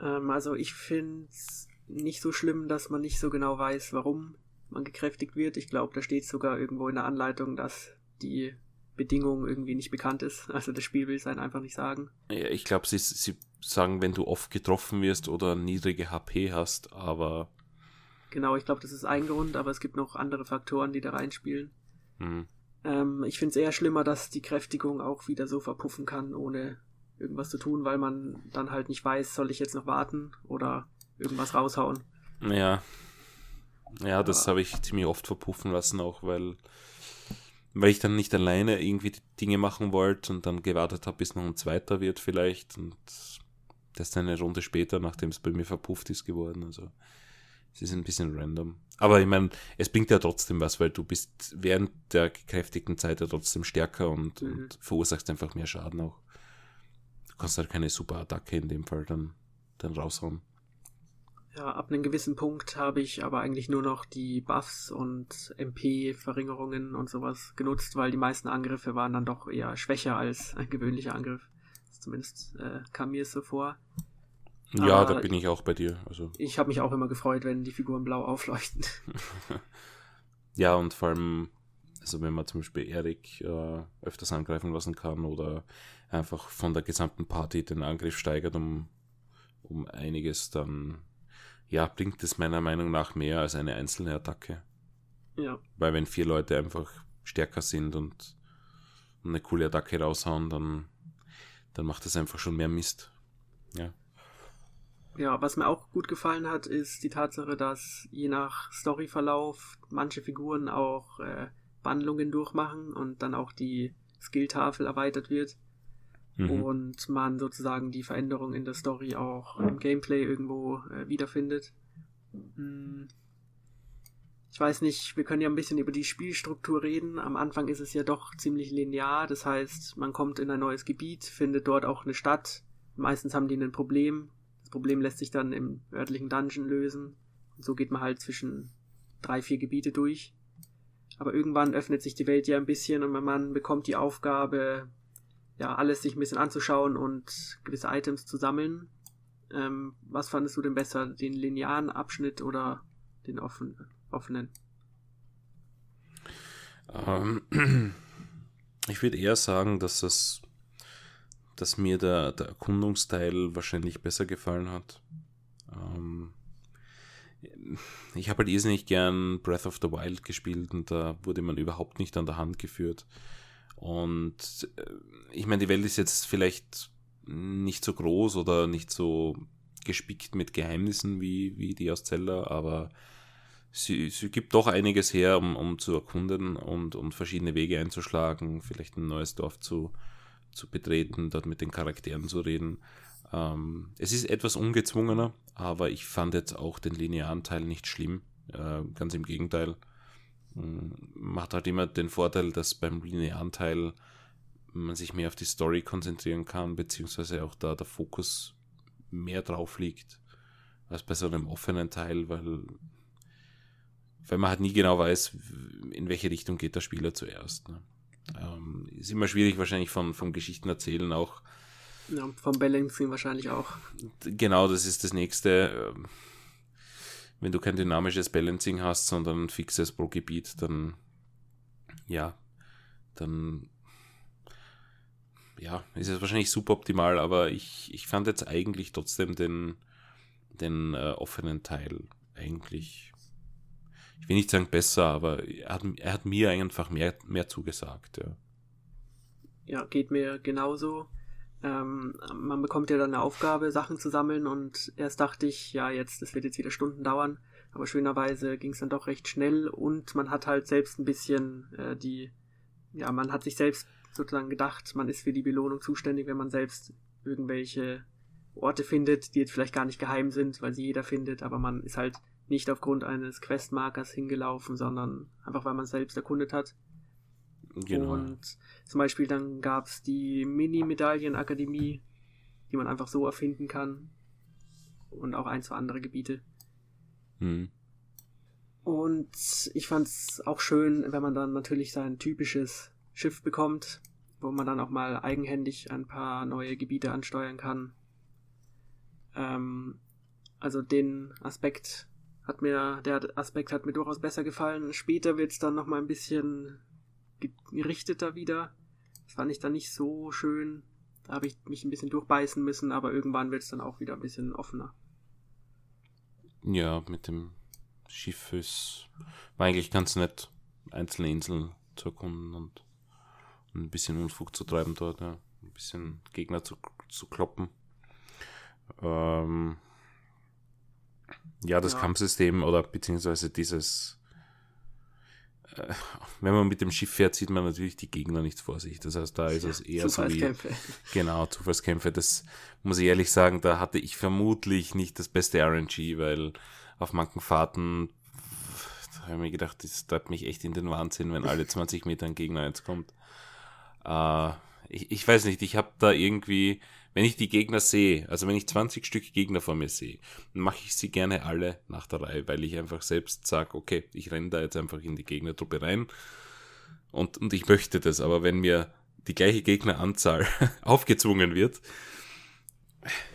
Ähm, also ich finde es nicht so schlimm, dass man nicht so genau weiß, warum man gekräftigt wird. Ich glaube, da steht sogar irgendwo in der Anleitung, dass die Bedingung irgendwie nicht bekannt ist. [laughs] Also das Spiel will es einfach nicht sagen. Ja, ich glaube, sie, sie sagen, wenn du oft getroffen wirst oder niedrige HP hast, aber. Genau, ich glaube, das ist ein Grund, aber es gibt noch andere Faktoren, die da reinspielen. Mhm. Ähm, ich finde es eher schlimmer, dass die Kräftigung auch wieder so verpuffen kann, ohne irgendwas zu tun, weil man dann halt nicht weiß, soll ich jetzt noch warten oder irgendwas raushauen. Ja. Ja, das habe ich ziemlich oft verpuffen lassen, auch weil, weil ich dann nicht alleine irgendwie die Dinge machen wollte und dann gewartet habe, bis noch ein zweiter wird vielleicht und das ist eine Runde später, nachdem es bei mir verpufft ist geworden. Also es ist ein bisschen random. Aber ich meine, es bringt ja trotzdem was, weil du bist während der gekräftigten Zeit ja trotzdem stärker und, mhm. und verursachst einfach mehr Schaden auch. Du kannst halt keine super Attacke in dem Fall dann, dann raushauen. Ja, ab einem gewissen Punkt habe ich aber eigentlich nur noch die Buffs und MP-Verringerungen und sowas genutzt, weil die meisten Angriffe waren dann doch eher schwächer als ein gewöhnlicher Angriff. Zumindest äh, kam mir es so vor. Ja, Aber da bin ich auch bei dir. Also. Ich habe mich auch immer gefreut, wenn die Figuren blau aufleuchten. [laughs] [laughs] ja, und vor allem, also wenn man zum Beispiel Erik äh, öfters angreifen lassen kann oder einfach von der gesamten Party den Angriff steigert um, um einiges, dann ja, bringt es meiner Meinung nach mehr als eine einzelne Attacke. Ja. Weil wenn vier Leute einfach stärker sind und eine coole Attacke raushauen, dann dann macht es einfach schon mehr Mist. Ja. Ja, was mir auch gut gefallen hat, ist die Tatsache, dass je nach Storyverlauf manche Figuren auch äh, Wandlungen durchmachen und dann auch die Skilltafel erweitert wird. Mhm. Und man sozusagen die Veränderung in der Story auch im Gameplay irgendwo äh, wiederfindet. Hm ich weiß nicht, wir können ja ein bisschen über die Spielstruktur reden. Am Anfang ist es ja doch ziemlich linear. Das heißt, man kommt in ein neues Gebiet, findet dort auch eine Stadt. Meistens haben die ein Problem. Das Problem lässt sich dann im örtlichen Dungeon lösen. Und so geht man halt zwischen drei, vier Gebiete durch. Aber irgendwann öffnet sich die Welt ja ein bisschen und man bekommt die Aufgabe, ja, alles sich ein bisschen anzuschauen und gewisse Items zu sammeln. Ähm, was fandest du denn besser, den linearen Abschnitt oder den offenen? offenen? Ähm, [clears throat] ich würde eher sagen, dass es, dass mir der, der Erkundungsteil wahrscheinlich besser gefallen hat. Ähm, ich habe halt irrsinnig gern Breath of the Wild gespielt und da wurde man überhaupt nicht an der Hand geführt. Und äh, ich meine, die Welt ist jetzt vielleicht nicht so groß oder nicht so gespickt mit Geheimnissen wie, wie die aus Zelda, aber sie, sie gibt doch einiges her, um, um zu erkunden und, und verschiedene Wege einzuschlagen, vielleicht ein neues Dorf zu, zu betreten, dort mit den Charakteren zu reden. Ähm, es ist etwas ungezwungener, aber ich fand jetzt auch den linearen Teil nicht schlimm. Äh, ganz im Gegenteil. Ähm, macht halt immer den Vorteil, dass beim linearen Teil man sich mehr auf die Story konzentrieren kann, beziehungsweise auch da der Fokus mehr drauf liegt als bei so einem offenen Teil, weil weil man halt nie genau weiß, in welche Richtung geht der Spieler zuerst. Ne? Ähm, ist immer schwierig wahrscheinlich von, vom Geschichten erzählen auch. Ja, vom Balancing wahrscheinlich auch. Genau, das ist das nächste. Ähm, wenn du kein dynamisches Balancing hast, sondern ein fixes pro Gebiet, dann ja, dann ja, ist es wahrscheinlich suboptimal, aber ich, ich fand jetzt eigentlich trotzdem den, den äh, offenen Teil eigentlich, ich will nicht sagen besser, aber er hat, er hat mir einfach mehr, mehr zugesagt. Ja. ja, geht mir genauso. Ähm, man bekommt ja dann eine Aufgabe, Sachen zu sammeln und erst dachte ich, ja, jetzt, das wird jetzt wieder Stunden dauern, aber schönerweise ging es dann doch recht schnell und man hat halt selbst ein bisschen äh, die, ja, man hat sich selbst sozusagen gedacht, man ist für die Belohnung zuständig, wenn man selbst irgendwelche Orte findet, die jetzt vielleicht gar nicht geheim sind, weil sie jeder findet, aber man ist halt nicht aufgrund eines Questmarkers hingelaufen, sondern einfach weil man selbst erkundet hat. Genau. Und zum Beispiel dann gab es die Mini-Medaillen-Akademie, die man einfach so erfinden kann. Und auch ein, zwei andere Gebiete. Hm. Und ich fand es auch schön, wenn man dann natürlich sein typisches Schiff bekommt, wo man dann auch mal eigenhändig ein paar neue Gebiete ansteuern kann. Ähm, also den Aspekt hat mir, der Aspekt hat mir durchaus besser gefallen. Später wird es dann nochmal ein bisschen gerichteter wieder. Das fand ich dann nicht so schön. Da habe ich mich ein bisschen durchbeißen müssen, aber irgendwann wird es dann auch wieder ein bisschen offener. Ja, mit dem Schiff ist war eigentlich ganz nett, einzelne Inseln zu erkunden und ein bisschen Unfug zu treiben dort, ja. ein bisschen Gegner zu, zu kloppen. Ähm, ja, das ja. Kampfsystem oder beziehungsweise dieses, äh, wenn man mit dem Schiff fährt, sieht man natürlich die Gegner nicht vor sich. Das heißt, da ist es eher so wie. Genau, Zufallskämpfe. Das muss ich ehrlich sagen, da hatte ich vermutlich nicht das beste RNG, weil auf manchen Fahrten da habe ich mir gedacht, das treibt mich echt in den Wahnsinn, wenn alle [laughs] 20 Meter ein Gegner jetzt kommt. Äh, ich, ich weiß nicht, ich habe da irgendwie, wenn ich die Gegner sehe, also wenn ich 20 Stück Gegner vor mir sehe, dann mache ich sie gerne alle nach der Reihe, weil ich einfach selbst sage, okay, ich renne da jetzt einfach in die Gegnertruppe rein und, und ich möchte das, aber wenn mir die gleiche Gegneranzahl [laughs] aufgezwungen wird,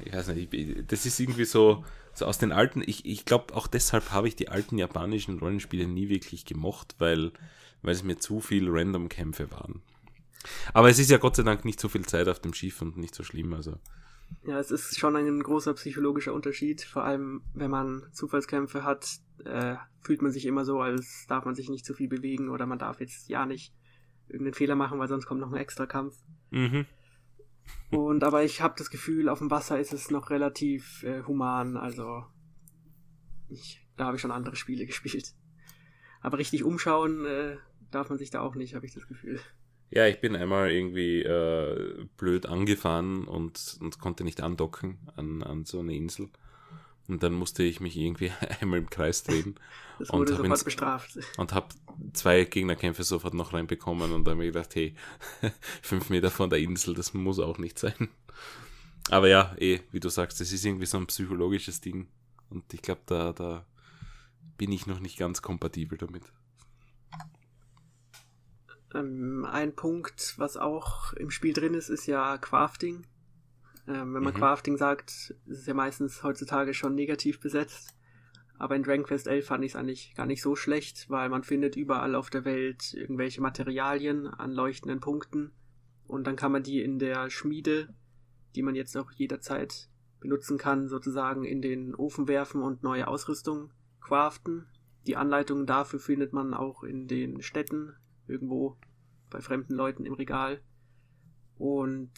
ich weiß nicht, das ist irgendwie so, so aus den alten, ich, ich glaube auch deshalb habe ich die alten japanischen Rollenspiele nie wirklich gemocht, weil, weil es mir zu viel Random-Kämpfe waren. Aber es ist ja Gott sei Dank nicht so viel Zeit auf dem Schiff und nicht so schlimm, also. Ja, es ist schon ein großer psychologischer Unterschied. Vor allem, wenn man Zufallskämpfe hat, äh, fühlt man sich immer so, als darf man sich nicht zu viel bewegen oder man darf jetzt ja nicht irgendeinen Fehler machen, weil sonst kommt noch ein extra Kampf. Mhm. Und aber ich habe das Gefühl, auf dem Wasser ist es noch relativ äh, human, also ich, da habe ich schon andere Spiele [laughs] gespielt. Aber richtig umschauen äh, darf man sich da auch nicht, habe ich das Gefühl. Ja, ich bin einmal irgendwie äh, blöd angefahren und, und konnte nicht andocken an, an so eine Insel. Und dann musste ich mich irgendwie [laughs] einmal im Kreis drehen. Das wurde und sofort bestraft. Und habe zwei Gegnerkämpfe sofort noch reinbekommen und dann habe ich gedacht, hey, [laughs] fünf Meter von der Insel, das muss auch nicht sein. Aber ja, eh, wie du sagst, das ist irgendwie so ein psychologisches Ding. Und ich glaube, da, da bin ich noch nicht ganz kompatibel damit. Ähm, ein Punkt, was auch im Spiel drin ist, ist ja Crafting. Ähm, wenn man mhm. Crafting sagt, ist es ja meistens heutzutage schon negativ besetzt. Aber in Dragon Quest 11 fand ich es eigentlich gar nicht so schlecht, weil man findet überall auf der Welt irgendwelche Materialien an leuchtenden Punkten. Und dann kann man die in der Schmiede, die man jetzt auch jederzeit benutzen kann, sozusagen in den Ofen werfen und neue Ausrüstung craften. Die Anleitungen dafür findet man auch in den Städten, irgendwo bei fremden Leuten im Regal. Und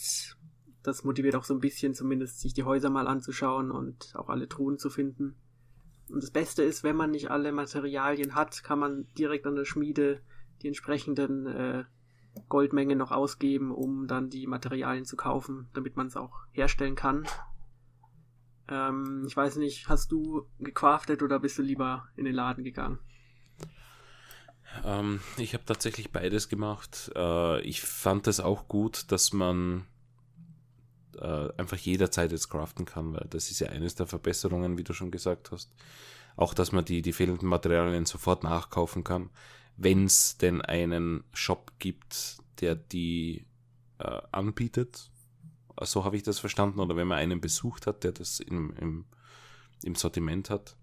das motiviert auch so ein bisschen, zumindest sich die Häuser mal anzuschauen und auch alle Truhen zu finden. Und das Beste ist, wenn man nicht alle Materialien hat, kann man direkt an der Schmiede die entsprechenden äh, Goldmenge noch ausgeben, um dann die Materialien zu kaufen, damit man es auch herstellen kann. Ähm, ich weiß nicht, hast du gecraftet oder bist du lieber in den Laden gegangen? Ähm, ich habe tatsächlich beides gemacht. Äh, ich fand es auch gut, dass man äh, einfach jederzeit jetzt craften kann, weil das ist ja eines der Verbesserungen, wie du schon gesagt hast. Auch, dass man die, die fehlenden Materialien sofort nachkaufen kann, wenn es denn einen Shop gibt, der die äh, anbietet. So habe ich das verstanden. Oder wenn man einen besucht hat, der das im, im, im Sortiment hat.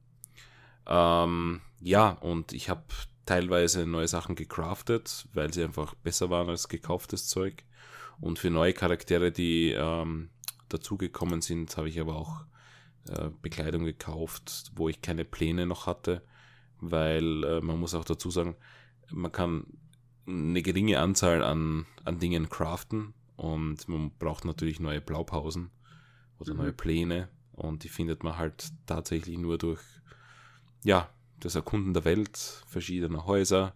Ähm, ja, und ich habe teilweise neue Sachen gecraftet, weil sie einfach besser waren als gekauftes Zeug. Und für neue Charaktere, die ähm, dazugekommen sind, habe ich aber auch äh, Bekleidung gekauft, wo ich keine Pläne noch hatte, weil äh, man muss auch dazu sagen, man kann eine geringe Anzahl an, an Dingen craften und man braucht natürlich neue Blaupausen oder mhm. neue Pläne und die findet man halt tatsächlich nur durch, ja, das Erkunden der Welt, verschiedener Häuser,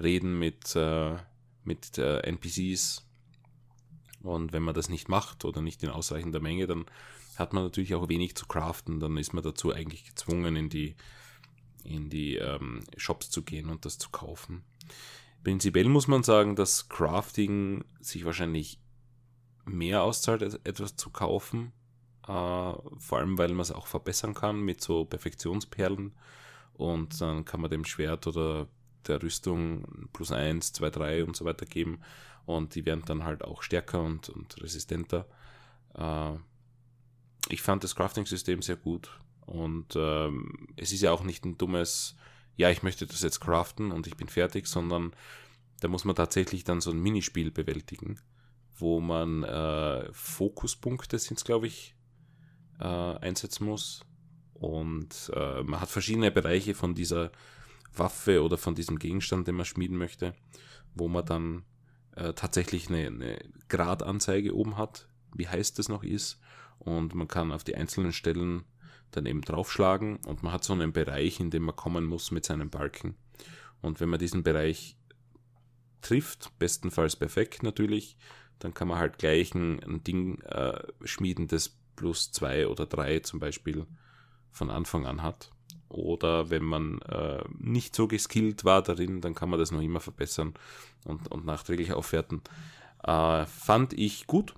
Reden mit, äh, mit äh, NPCs. Und wenn man das nicht macht oder nicht in ausreichender Menge, dann hat man natürlich auch wenig zu craften. Dann ist man dazu eigentlich gezwungen, in die, in die ähm, Shops zu gehen und das zu kaufen. Prinzipiell muss man sagen, dass Crafting sich wahrscheinlich mehr auszahlt, etwas zu kaufen. Äh, vor allem, weil man es auch verbessern kann mit so Perfektionsperlen und dann kann man dem Schwert oder der Rüstung plus 1, 2, 3 und so weiter geben. Und die werden dann halt auch stärker und, und resistenter. Äh, ich fand das Crafting-System sehr gut. Und ähm, es ist ja auch nicht ein dummes, ja, ich möchte das jetzt craften und ich bin fertig, sondern da muss man tatsächlich dann so ein Minispiel bewältigen, wo man äh, Fokuspunkte sind es, glaube ich, äh, einsetzen muss und äh, man hat verschiedene Bereiche von dieser Waffe oder von diesem Gegenstand, den man schmieden möchte, wo man dann äh, tatsächlich eine, eine Gradanzeige oben hat, wie heiß das noch ist. Und man kann auf die einzelnen Stellen dann eben draufschlagen und man hat so einen Bereich, in dem man kommen muss mit seinem Balken. Und wenn man diesen Bereich trifft, bestenfalls perfekt natürlich, dann kann man halt gleich ein, ein Ding äh, schmieden, das plus zwei oder drei zum Beispiel von Anfang an hat. Oder wenn man äh, nicht so geskillt war darin, dann kann man das noch immer verbessern und, und nachträglich aufwerten. Äh, fand ich gut.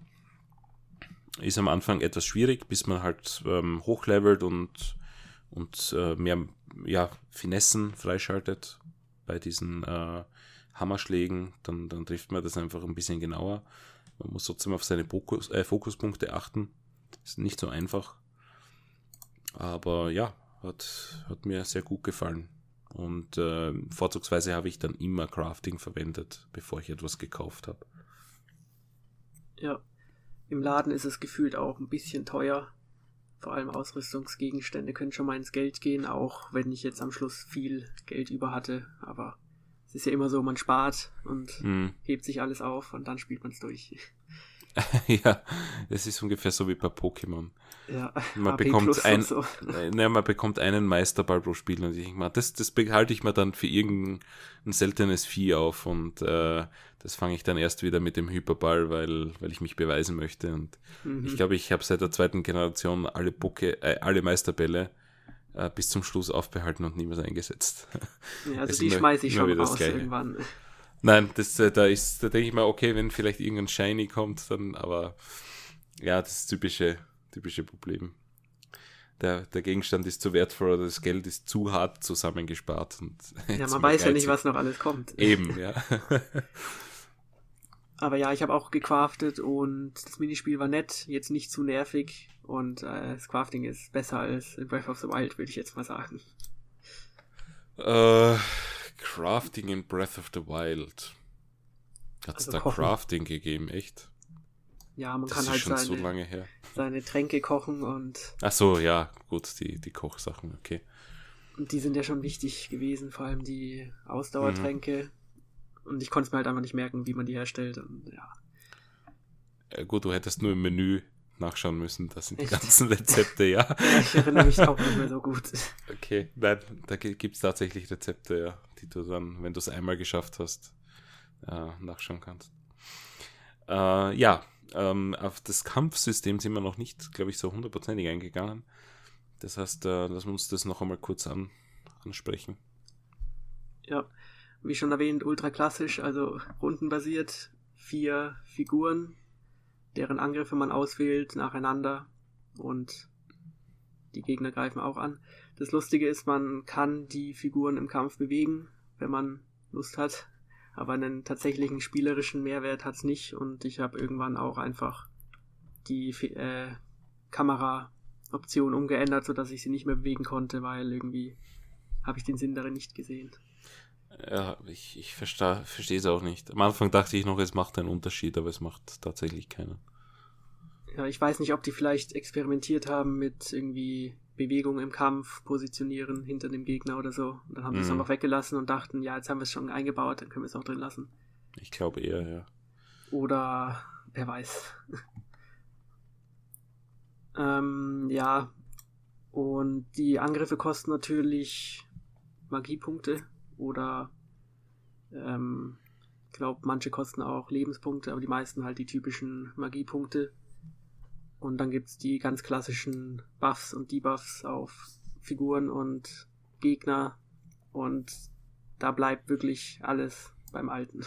Ist am Anfang etwas schwierig, bis man halt ähm, hochlevelt und, und äh, mehr ja, Finessen freischaltet bei diesen äh, Hammerschlägen. Dann, dann trifft man das einfach ein bisschen genauer. Man muss trotzdem auf seine Fokus, äh, Fokuspunkte achten. Ist nicht so einfach. Aber ja, hat, hat mir sehr gut gefallen. Und äh, vorzugsweise habe ich dann immer Crafting verwendet, bevor ich etwas gekauft habe. Ja, im Laden ist es gefühlt auch ein bisschen teuer. Vor allem Ausrüstungsgegenstände können schon mal ins Geld gehen, auch wenn ich jetzt am Schluss viel Geld über hatte. Aber es ist ja immer so, man spart und mhm. hebt sich alles auf und dann spielt man es durch. [laughs] ja, es ist ungefähr so wie bei Pokémon. Ja, man bekommt, ein, so. [laughs] ne, man bekommt einen Meisterball pro Spiel und ich denke mal, das, das behalte ich mir dann für irgendein seltenes Vieh auf und äh, das fange ich dann erst wieder mit dem Hyperball, weil, weil ich mich beweisen möchte. Und mhm. ich glaube, ich habe seit der zweiten Generation alle, Poke, äh, alle Meisterbälle äh, bis zum Schluss aufbehalten und niemals eingesetzt. Ja, [laughs] also die schmeiße ich schon raus irgendwann. Nein, das, äh, da ist, da denke ich mal, okay, wenn vielleicht irgendein Shiny kommt, dann, aber ja, das typische, typische Problem. Der, der Gegenstand ist zu wertvoll oder das Geld ist zu hart zusammengespart. Und [laughs] ja, man weiß ja nicht, was noch alles kommt. Eben, ja. [laughs] aber ja, ich habe auch gecraftet und das Minispiel war nett, jetzt nicht zu nervig und äh, das Crafting ist besser als in Breath of the Wild, würde ich jetzt mal sagen. Äh, Crafting in Breath of the Wild. Hat es also da kochen. Crafting gegeben, echt? Ja, man das kann halt seine, so seine Tränke kochen und. Ach so, ja, gut, die, die Kochsachen, okay. Und die sind ja schon wichtig gewesen, vor allem die Ausdauertränke. Mhm. Und ich konnte es mir halt einfach nicht merken, wie man die herstellt. Und ja. ja gut, du hättest nur im Menü nachschauen müssen. Das sind die ganzen Rezepte, ja. [laughs] ja. Ich erinnere mich auch nicht mehr so gut. Okay, nein, da gibt es tatsächlich Rezepte, ja, die du dann, wenn du es einmal geschafft hast, äh, nachschauen kannst. Äh, ja, ähm, auf das Kampfsystem sind wir noch nicht, glaube ich, so hundertprozentig eingegangen. Das heißt, äh, lass uns das noch einmal kurz an, ansprechen. Ja, wie schon erwähnt, ultra klassisch, also rundenbasiert, vier Figuren, deren Angriffe man auswählt nacheinander und die Gegner greifen auch an. Das Lustige ist, man kann die Figuren im Kampf bewegen, wenn man Lust hat, aber einen tatsächlichen spielerischen Mehrwert hat es nicht und ich habe irgendwann auch einfach die äh, Kamera-Option umgeändert, sodass ich sie nicht mehr bewegen konnte, weil irgendwie habe ich den Sinn darin nicht gesehen. Ja, ich, ich verstehe es auch nicht. Am Anfang dachte ich noch, es macht einen Unterschied, aber es macht tatsächlich keinen. Ja, ich weiß nicht, ob die vielleicht experimentiert haben mit irgendwie Bewegung im Kampf, positionieren hinter dem Gegner oder so. Und dann haben sie es mhm. einfach weggelassen und dachten, ja, jetzt haben wir es schon eingebaut, dann können wir es auch drin lassen. Ich glaube eher, ja. Oder wer weiß. [laughs] ähm, ja. Und die Angriffe kosten natürlich Magiepunkte oder ähm, ich glaube, manche kosten auch Lebenspunkte, aber die meisten halt die typischen Magiepunkte. Und dann gibt es die ganz klassischen Buffs und Debuffs auf Figuren und Gegner. Und da bleibt wirklich alles beim Alten.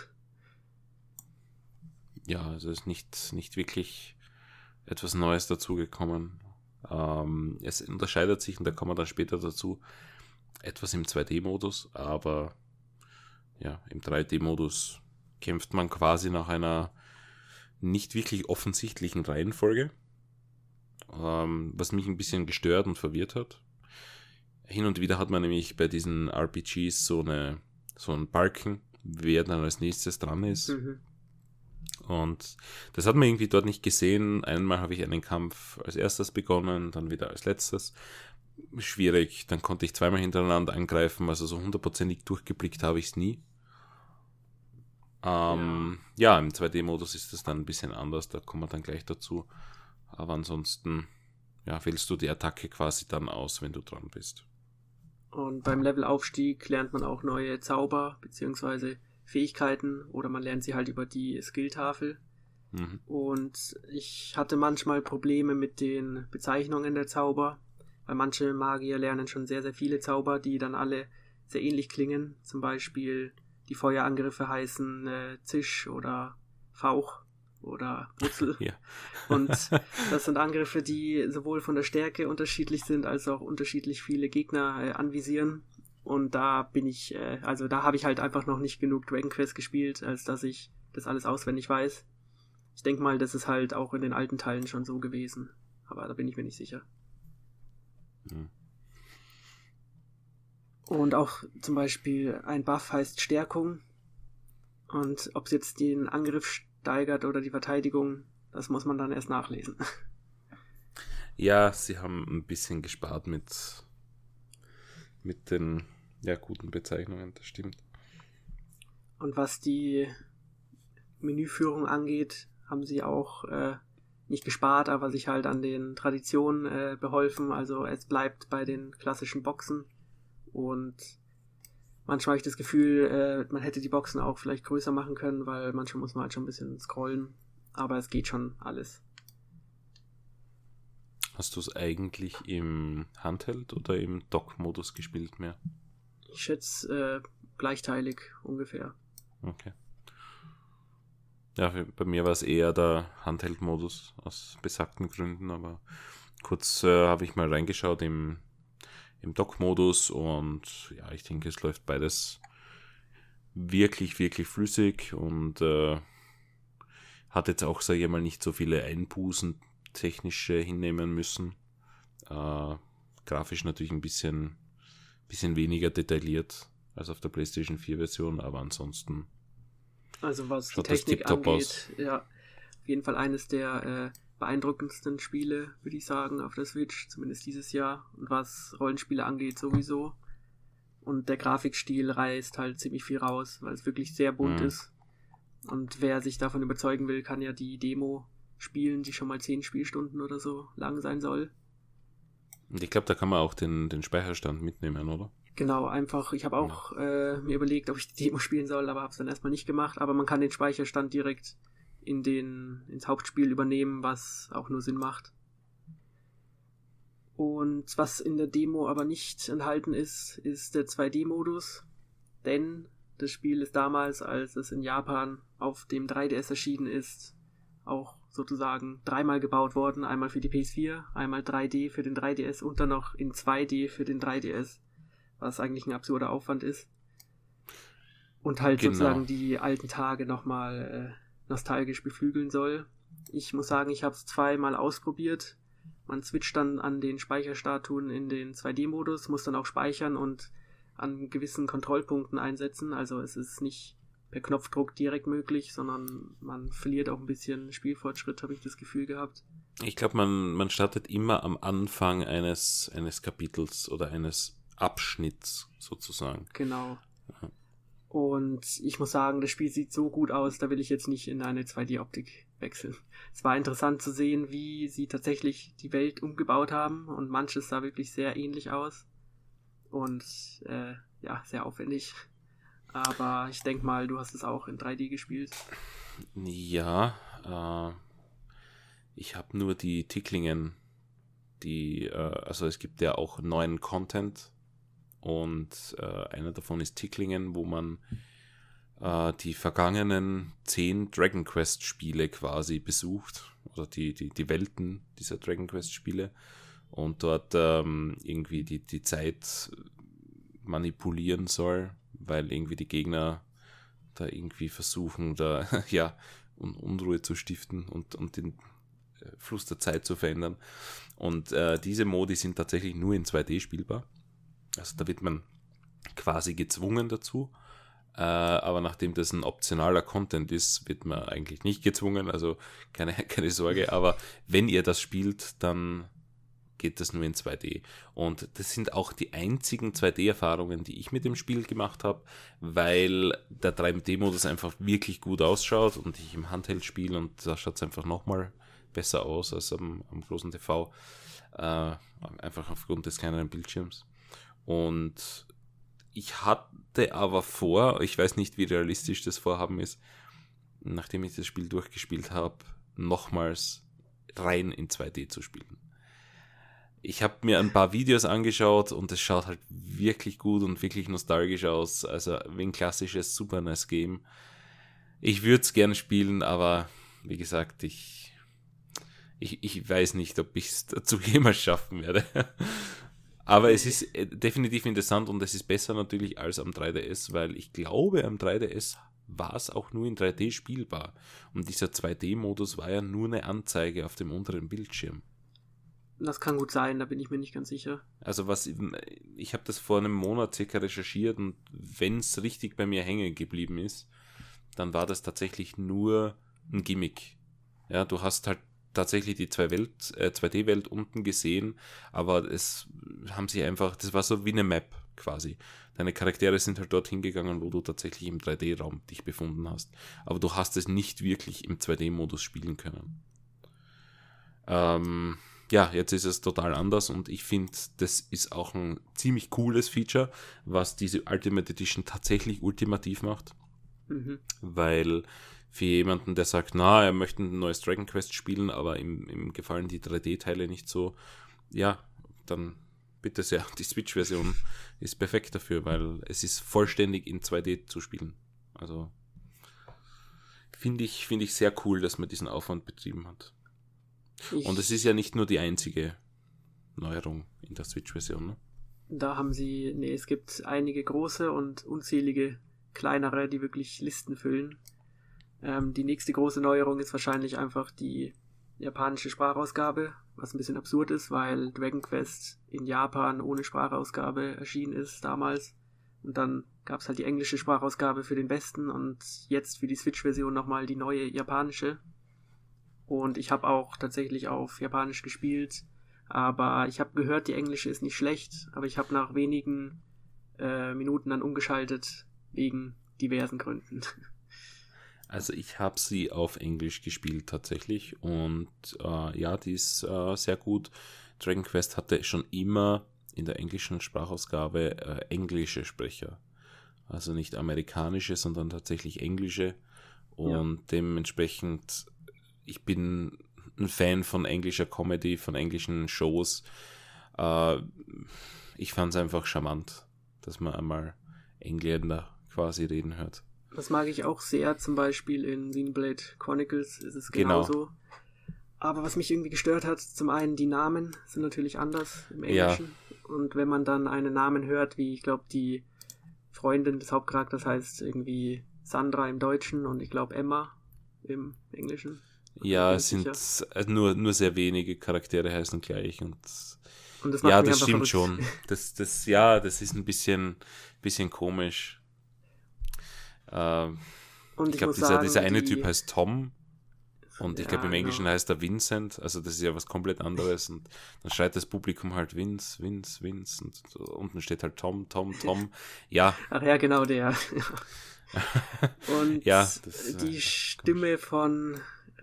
Ja, also ist nicht, nicht wirklich etwas Neues dazugekommen. Ähm, es unterscheidet sich, und da kommen wir dann später dazu, etwas im 2D-Modus, aber ja, im 3D-Modus kämpft man quasi nach einer nicht wirklich offensichtlichen Reihenfolge ähm, was mich ein bisschen gestört und verwirrt hat. Hin und wieder hat man nämlich bei diesen RPGs so, eine, so einen Balken, wer dann als nächstes dran ist. Mhm. Und das hat man irgendwie dort nicht gesehen. Einmal habe ich einen Kampf als erstes begonnen, dann wieder als letztes. Schwierig. Dann konnte ich zweimal hintereinander angreifen, also so hundertprozentig durchgeblickt habe ich es nie. Ähm, ja. ja. im 2D-Modus ist das dann ein bisschen anders, da kommen wir dann gleich dazu. Aber ansonsten, ja, wählst du die Attacke quasi dann aus, wenn du dran bist. Und beim Levelaufstieg lernt man auch neue Zauber bzw. Fähigkeiten oder man lernt sie halt über die Skilltafel. Mhm. Und ich hatte manchmal Probleme mit den Bezeichnungen der Zauber, weil manche Magier lernen schon sehr, sehr viele Zauber, die dann alle sehr ähnlich klingen. Zum Beispiel die Feuerangriffe heißen äh, Zisch oder Fauch oder Wurzel. [laughs] Ja. Und [laughs] das sind Angriffe, die sowohl von der Stärke unterschiedlich sind, als auch unterschiedlich viele Gegner äh, anvisieren. Und da bin ich, äh, also da habe ich halt einfach noch nicht genug Dragon Quest gespielt, als dass ich das alles auswendig weiß. Ich denke mal, das ist halt auch in den alten Teilen schon so gewesen. Aber da bin ich mir nicht sicher. Mhm. Und auch zum Beispiel ein Buff heißt Stärkung. Und ob es jetzt den Angriff steigert oder die Verteidigung, das muss man dann erst nachlesen. [laughs] Ja, sie haben ein bisschen gespart mit, mit den ja, guten Bezeichnungen, das stimmt. Und was die Menüführung angeht, haben sie auch äh, nicht gespart, aber sich halt an den Traditionen äh, beholfen. Also es bleibt bei den klassischen Boxen und manchmal habe ich das Gefühl, äh, man hätte die Boxen auch vielleicht größer machen können, weil manchmal muss man halt schon ein bisschen scrollen. Aber es geht schon alles. Hast du es eigentlich im Handheld oder im Dock-Modus gespielt mehr? Ich schätze äh, gleichteilig ungefähr. Okay. Ja, bei mir war es eher der Handheld-Modus aus besagten Gründen, aber kurz äh, habe ich mal reingeschaut im im Dock-Modus und ja, ich denke, es läuft beides wirklich, wirklich flüssig und äh, hat jetzt auch, sage ich mal, nicht so viele Einbußen technische hinnehmen müssen. Äh, grafisch natürlich ein bisschen, bisschen weniger detailliert als auf der PlayStation 4 Version, aber ansonsten. Also was die Technik angeht, aus. ja, auf jeden Fall eines der äh, beeindruckendsten Spiele, würde ich sagen, auf der Switch, zumindest dieses Jahr. Und was Rollenspiele angeht, sowieso. Und der Grafikstil reißt halt ziemlich viel raus, weil es wirklich sehr bunt mhm. ist. Und wer sich davon überzeugen will, kann ja die Demo spielen, die schon mal 10 Spielstunden oder so lang sein soll. Und ich glaube, da kann man auch den, den Speicherstand mitnehmen, oder? Genau, einfach, ich habe auch ja. äh, mir überlegt, ob ich die Demo spielen soll, aber habe es dann erstmal nicht gemacht. Aber man kann den Speicherstand direkt in den, ins Hauptspiel übernehmen, was auch nur Sinn macht. Und was in der Demo aber nicht enthalten ist, ist der 2D-Modus. Denn das Spiel ist damals, als es in Japan auf dem 3DS erschienen ist, auch sozusagen dreimal gebaut worden. Einmal für die PS4, einmal 3D für den 3DS und dann noch in 2D für den 3DS. Was eigentlich ein absurder Aufwand ist. Und halt genau. sozusagen die alten Tage nochmal äh, nostalgisch beflügeln soll. Ich muss sagen, ich habe es zweimal ausprobiert. Man switcht dann an den Speicherstatuen in den 2D-Modus, muss dann auch speichern und an gewissen Kontrollpunkten einsetzen. Also es ist nicht per Knopfdruck direkt möglich, sondern man verliert auch ein bisschen Spielfortschritt, habe ich das Gefühl gehabt. Ich glaube, man, man startet immer am Anfang eines, eines Kapitels oder eines Abschnitts sozusagen. Genau. Und ich muss sagen, das Spiel sieht so gut aus, da will ich jetzt nicht in eine 2D-Optik wechseln. Es war interessant zu sehen, wie sie tatsächlich die Welt umgebaut haben und manches sah wirklich sehr ähnlich aus. Und äh, ja, sehr aufwendig. Aber ich denke mal, du hast es auch in 3D gespielt. Ja, äh, ich habe nur die Ticklingen, die, äh, also es gibt ja auch neuen Content und äh, einer davon ist Ticklingen, wo man äh, die vergangenen zehn Dragon Quest Spiele quasi besucht oder die, die, die Welten dieser Dragon Quest Spiele und dort ähm, irgendwie die, die Zeit manipulieren soll weil irgendwie die Gegner da irgendwie versuchen, da [laughs] ja, Unruhe zu stiften und, und den äh, Fluss der Zeit zu verändern. Und äh, diese Modi sind tatsächlich nur in 2D spielbar. Also da wird man quasi gezwungen dazu. Äh, aber nachdem das ein optionaler Content ist, wird man eigentlich nicht gezwungen. Also keine, [laughs] keine Sorge. Aber wenn ihr das spielt, dann geht das nur in 2D. Und das sind auch die einzigen 2D-Erfahrungen, die ich mit dem Spiel gemacht habe, weil der 3D-Modus einfach wirklich gut ausschaut und ich im Handheld spiele und da schaut es einfach nochmal besser aus als am, am großen TV. Äh, einfach aufgrund des kleineren Bildschirms. Und ich hatte aber vor, ich weiß nicht, wie realistisch das Vorhaben ist, nachdem ich das Spiel durchgespielt habe, nochmals rein in 2D zu spielen ich habe mir ein paar Videos angeschaut und es schaut halt wirklich gut und wirklich nostalgisch aus. Also wie ein klassisches Super NES Game. Ich würde es gerne spielen, aber wie gesagt, ich, ich, ich weiß nicht, ob ich es [laughs] dazu jemals schaffen werde. Aber es ist äh, definitiv interessant und es ist besser natürlich als am 3DS, weil ich glaube, am 3DS war es auch nur in 3D spielbar. Und dieser 2D-Modus war ja nur eine Anzeige auf dem unteren Bildschirm. Das kann gut sein, da bin ich mir nicht ganz sicher. Also was ich habe das vor einem Monat circa recherchiert und wenn es richtig bei mir hängen geblieben ist, dann war das tatsächlich nur ein Gimmick. Ja, du hast halt tatsächlich die zwei Welt, äh, 2D-Welt unten gesehen, aber es haben sie einfach, das war so wie eine Map quasi. Deine Charaktere sind halt dort hingegangen, wo du tatsächlich im 3D-Raum dich befunden hast. Aber du hast es nicht wirklich im 2D-Modus spielen können. Ähm, ja, jetzt ist es total anders und ich finde, das ist auch ein ziemlich cooles Feature, was diese Ultimate Edition tatsächlich ultimativ macht. Mhm. Weil für jemanden, der sagt, na, er möchte ein neues Dragon Quest spielen, aber ihm, ihm gefallen die 3D-Teile nicht so, ja, dann bitte sehr, [laughs] die Switch-Version ist perfekt dafür, weil es ist vollständig in 2D zu spielen. Also finde ich, find ich sehr cool, dass man diesen Aufwand betrieben hat. Ich und es ist ja nicht nur die einzige Neuerung in der Switch-Version. Ne? Da haben sie, nee, es gibt einige große und unzählige kleinere, die wirklich Listen füllen. Ähm, die nächste große Neuerung ist wahrscheinlich einfach die japanische Sprachausgabe, was ein bisschen absurd ist, weil Dragon Quest in Japan ohne Sprachausgabe erschienen ist damals. Und dann gab es halt die englische Sprachausgabe für den Westen und jetzt für die Switch-Version nochmal die neue japanische. Und ich habe auch tatsächlich auf Japanisch gespielt. Aber ich habe gehört, die englische ist nicht schlecht. Aber ich habe nach wenigen äh, Minuten dann umgeschaltet, wegen diversen Gründen. [laughs] Also ich habe sie auf Englisch gespielt tatsächlich. Und äh, ja, die ist äh, sehr gut. Dragon Quest hatte schon immer in der englischen Sprachausgabe äh, englische Sprecher. Also nicht amerikanische, sondern tatsächlich englische. Und ja. dementsprechend ich bin ein Fan von englischer Comedy, von englischen Shows. Äh, ich fand es einfach charmant, dass man einmal Engländer quasi reden hört. Das mag ich auch sehr, zum Beispiel in Xenoblade Chronicles ist es genau. genauso. Genau. Aber was mich irgendwie gestört hat, zum einen die Namen sind natürlich anders im Englischen. Ja. Und wenn man dann einen Namen hört, wie ich glaube, die Freundin des Hauptcharakters heißt irgendwie Sandra im Deutschen und ich glaube Emma im Englischen. Ja, es sind sicher. nur, nur sehr wenige Charaktere heißen gleich und, und das ja, das stimmt verrückt. schon. [laughs] Das, das, ja, das ist ein bisschen, bisschen komisch. Äh, und ich, ich glaube, dieser, dieser eine Typ heißt Tom und ich ja, glaube, im Englischen genau. heißt er Vincent, also das ist ja was komplett anderes. Und dann schreit das Publikum halt Vince, Vince, Vince. Und so, unten steht halt Tom, Tom, Tom. [laughs] Ja. Ach ja, genau der. [laughs] und ja, das, die Stimme von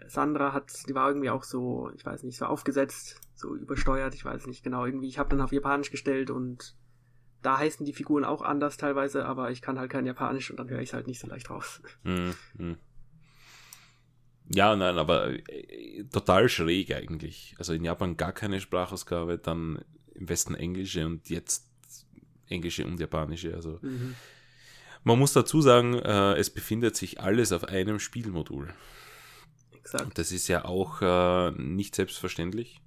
Sandra hat, die war irgendwie auch so, ich weiß nicht, so aufgesetzt, so übersteuert, ich weiß nicht genau. Irgendwie, ich habe dann auf Japanisch gestellt und da heißen die Figuren auch anders teilweise, aber ich kann halt kein Japanisch und dann höre ich es halt nicht so leicht raus. Mm, mm. Ja, nein, aber äh, total schräg eigentlich. Also in Japan gar keine Sprachausgabe, dann im Westen englische und jetzt englische und japanische. Also mhm. man muss dazu sagen, äh, es befindet sich alles auf einem Spielmodul. Exakt. Das ist ja auch äh, nicht selbstverständlich.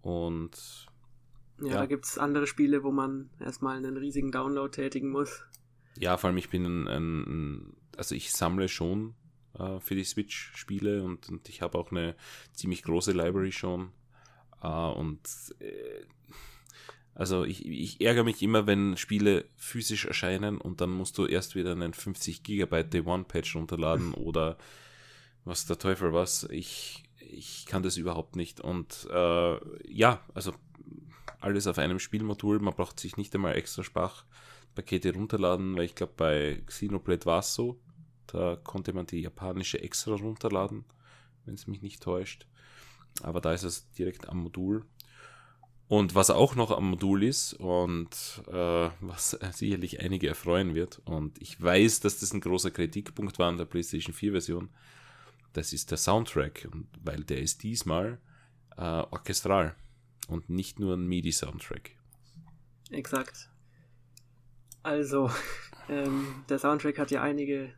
Und ja, ja. da gibt es andere Spiele, wo man erstmal einen riesigen Download tätigen muss. Ja, vor allem ich bin ein, ein also ich sammle schon äh, für die Switch-Spiele und, und ich habe auch eine ziemlich große Library schon. Äh, und äh, also ich, ich ärgere mich immer, wenn Spiele physisch erscheinen und dann musst du erst wieder einen 50 Gigabyte Day One Patch runterladen [laughs] oder was der Teufel was. Ich, ich kann das überhaupt nicht. Und äh, ja, also alles auf einem Spielmodul. Man braucht sich nicht einmal extra Sprachpakete runterladen, weil ich glaube, bei Xenoblade war es so. Da konnte man die japanische extra runterladen, wenn es mich nicht täuscht. Aber da ist es direkt am Modul. Und was auch noch am Modul ist und äh, was [laughs] sicherlich einige erfreuen wird, und ich weiß, dass das ein großer Kritikpunkt war an der PlayStation 4-Version, das ist der Soundtrack, weil der ist diesmal äh, orchestral und nicht nur ein MIDI-Soundtrack. Exakt. Also, [laughs] ähm, der Soundtrack hat ja einige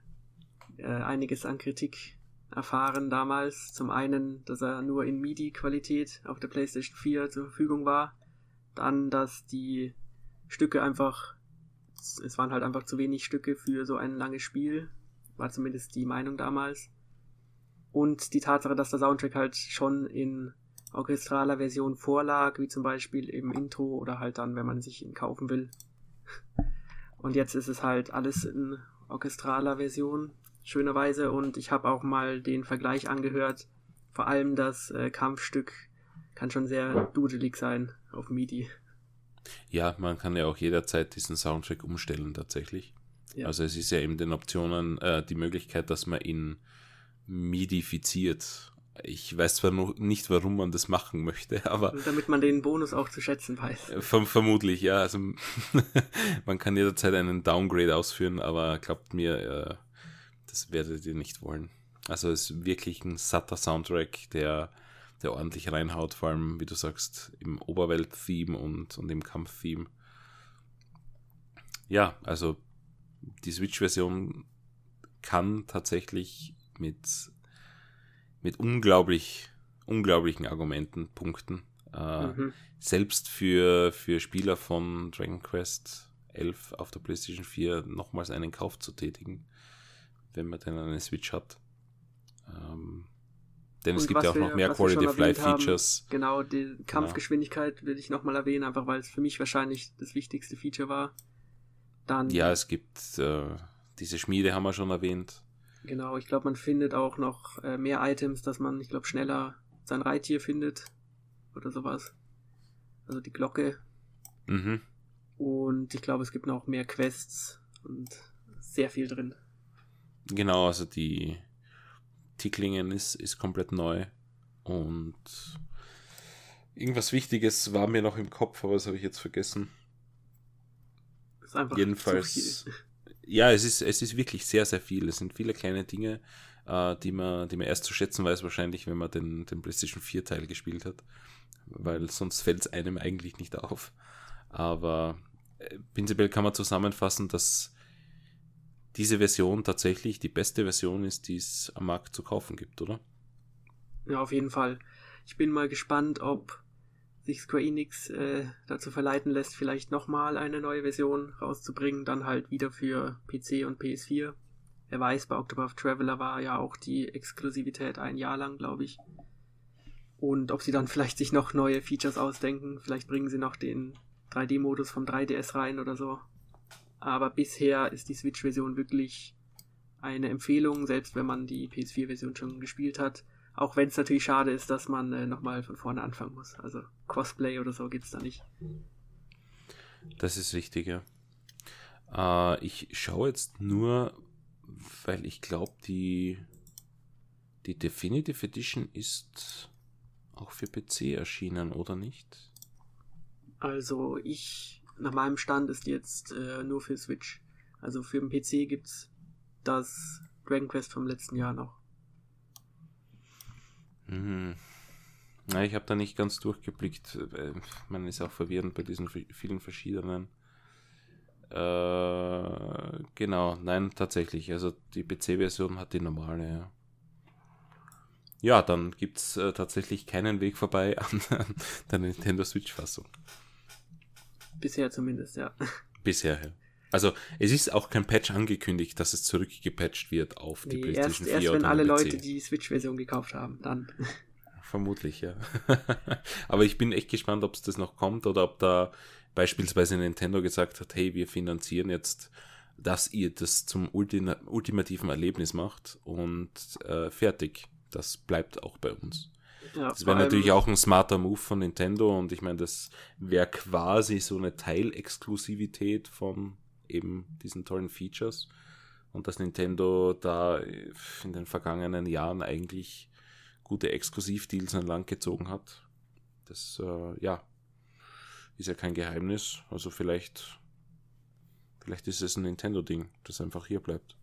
äh, einiges an Kritik erfahren damals. Zum einen, dass er nur in MIDI-Qualität auf der PlayStation 4 zur Verfügung war. Dann, dass die Stücke einfach, es waren halt einfach zu wenig Stücke für so ein langes Spiel. War zumindest die Meinung damals. Und die Tatsache, dass der Soundtrack halt schon in orchestraler Version vorlag, wie zum Beispiel im Intro oder halt dann, wenn man sich ihn kaufen will. Und jetzt ist es halt alles in orchestraler Version schönerweise. Und ich habe auch mal den Vergleich angehört. Vor allem das äh, Kampfstück kann schon sehr dudelig sein auf MIDI. Ja, man kann ja auch jederzeit diesen Soundtrack umstellen tatsächlich. Ja. Also es ist ja eben den Optionen äh, die Möglichkeit, dass man ihn midifiziert. Ich weiß zwar noch nicht, warum man das machen möchte, [laughs] aber. Und damit man den Bonus auch zu schätzen weiß. Äh, verm vermutlich, ja. Also [laughs] man kann jederzeit einen Downgrade ausführen, aber glaubt mir, äh, das werdet ihr nicht wollen. Also es ist wirklich ein satter Soundtrack, der, der ordentlich reinhaut, vor allem, wie du sagst, im Oberwelt-Theme und, und im Kampf-Theme. Ja, also die Switch-Version kann tatsächlich mit, mit unglaublich, unglaublichen Argumenten punkten. Äh, mhm. Selbst für, für Spieler von Dragon Quest 11 auf der PlayStation 4 nochmals einen Kauf zu tätigen wenn man denn eine Switch hat. Ähm, denn und es gibt ja auch noch mehr Quality of Life Features. genau, die Kampfgeschwindigkeit will ich nochmal erwähnen, einfach weil es für mich wahrscheinlich das wichtigste Feature war. Dann, ja, es gibt äh, diese Schmiede, haben wir schon erwähnt. Genau, ich glaube, man findet auch noch äh, mehr Items, dass man, ich glaube, schneller sein Reittier findet oder sowas. Also die Glocke. Mhm. Und ich glaube, es gibt noch mehr Quests und sehr viel drin. Genau, also die Ticklingen ist, ist komplett neu. Und irgendwas Wichtiges war mir noch im Kopf, aber das habe ich jetzt vergessen. Das ist einfach Jedenfalls. [laughs] Ja, es ist, es ist wirklich sehr, sehr viel. Es sind viele kleine Dinge, äh, die, man, die man erst zu schätzen weiß, wahrscheinlich, wenn man den, den PlayStation 4 Teil gespielt hat. Weil sonst fällt es einem eigentlich nicht auf. Aber äh, prinzipiell kann man zusammenfassen, dass diese Version tatsächlich die beste Version ist, die es am Markt zu kaufen gibt, oder? Ja, auf jeden Fall. Ich bin mal gespannt, ob sich Square Enix äh, dazu verleiten lässt, vielleicht nochmal eine neue Version rauszubringen, dann halt wieder für PC und PS4. Wer weiß, bei Octopath Traveler war ja auch die Exklusivität ein Jahr lang, glaube ich. Und ob sie dann vielleicht sich noch neue Features ausdenken, vielleicht bringen sie noch den 3D-Modus vom 3DS rein oder so. Aber bisher ist die Switch-Version wirklich eine Empfehlung, selbst wenn man die PS4-Version schon gespielt hat. Auch wenn es natürlich schade ist, dass man äh, nochmal von vorne anfangen muss. Also Cosplay oder so gibt es da nicht. Das ist richtig, ja. Äh, ich schaue jetzt nur, weil ich glaube, die, die Definitive Edition ist auch für PC erschienen, oder nicht? Also ich, nach meinem Stand ist jetzt äh, nur für Switch. Also für den PC gibt es das Dragon Quest vom letzten Jahr noch. Mhm. Na, ich habe da nicht ganz durchgeblickt. Man ist auch verwirrend bei diesen vielen verschiedenen. Äh, genau, nein, tatsächlich. Also die PC-Version hat die normale, ja. Ja, dann gibt es äh, tatsächlich keinen Weg vorbei [laughs] an, an der Nintendo Switch-Fassung. Bisher zumindest, ja. Bisher, ja. Also es ist auch kein Patch angekündigt, dass es zurückgepatcht wird auf die nee, PlayStation erst, 4 erst wenn alle PC. Leute die Switch-Version gekauft haben, dann. [laughs] Vermutlich, ja. [laughs] Aber ich bin echt gespannt, ob es das noch kommt oder ob da beispielsweise Nintendo gesagt hat, hey, wir finanzieren jetzt, dass ihr das zum Ultima ultimativen Erlebnis macht und äh, fertig. Das bleibt auch bei uns. Ja, das wäre natürlich auch ein smarter Move von Nintendo und ich meine, das wäre quasi so eine Teilexklusivität von eben diesen tollen Features und dass Nintendo da in den vergangenen Jahren eigentlich gute Exklusivdeals an Land gezogen hat. Das, äh, ja, ist ja kein Geheimnis. Also vielleicht, vielleicht ist es ein Nintendo-Ding, das einfach hier bleibt.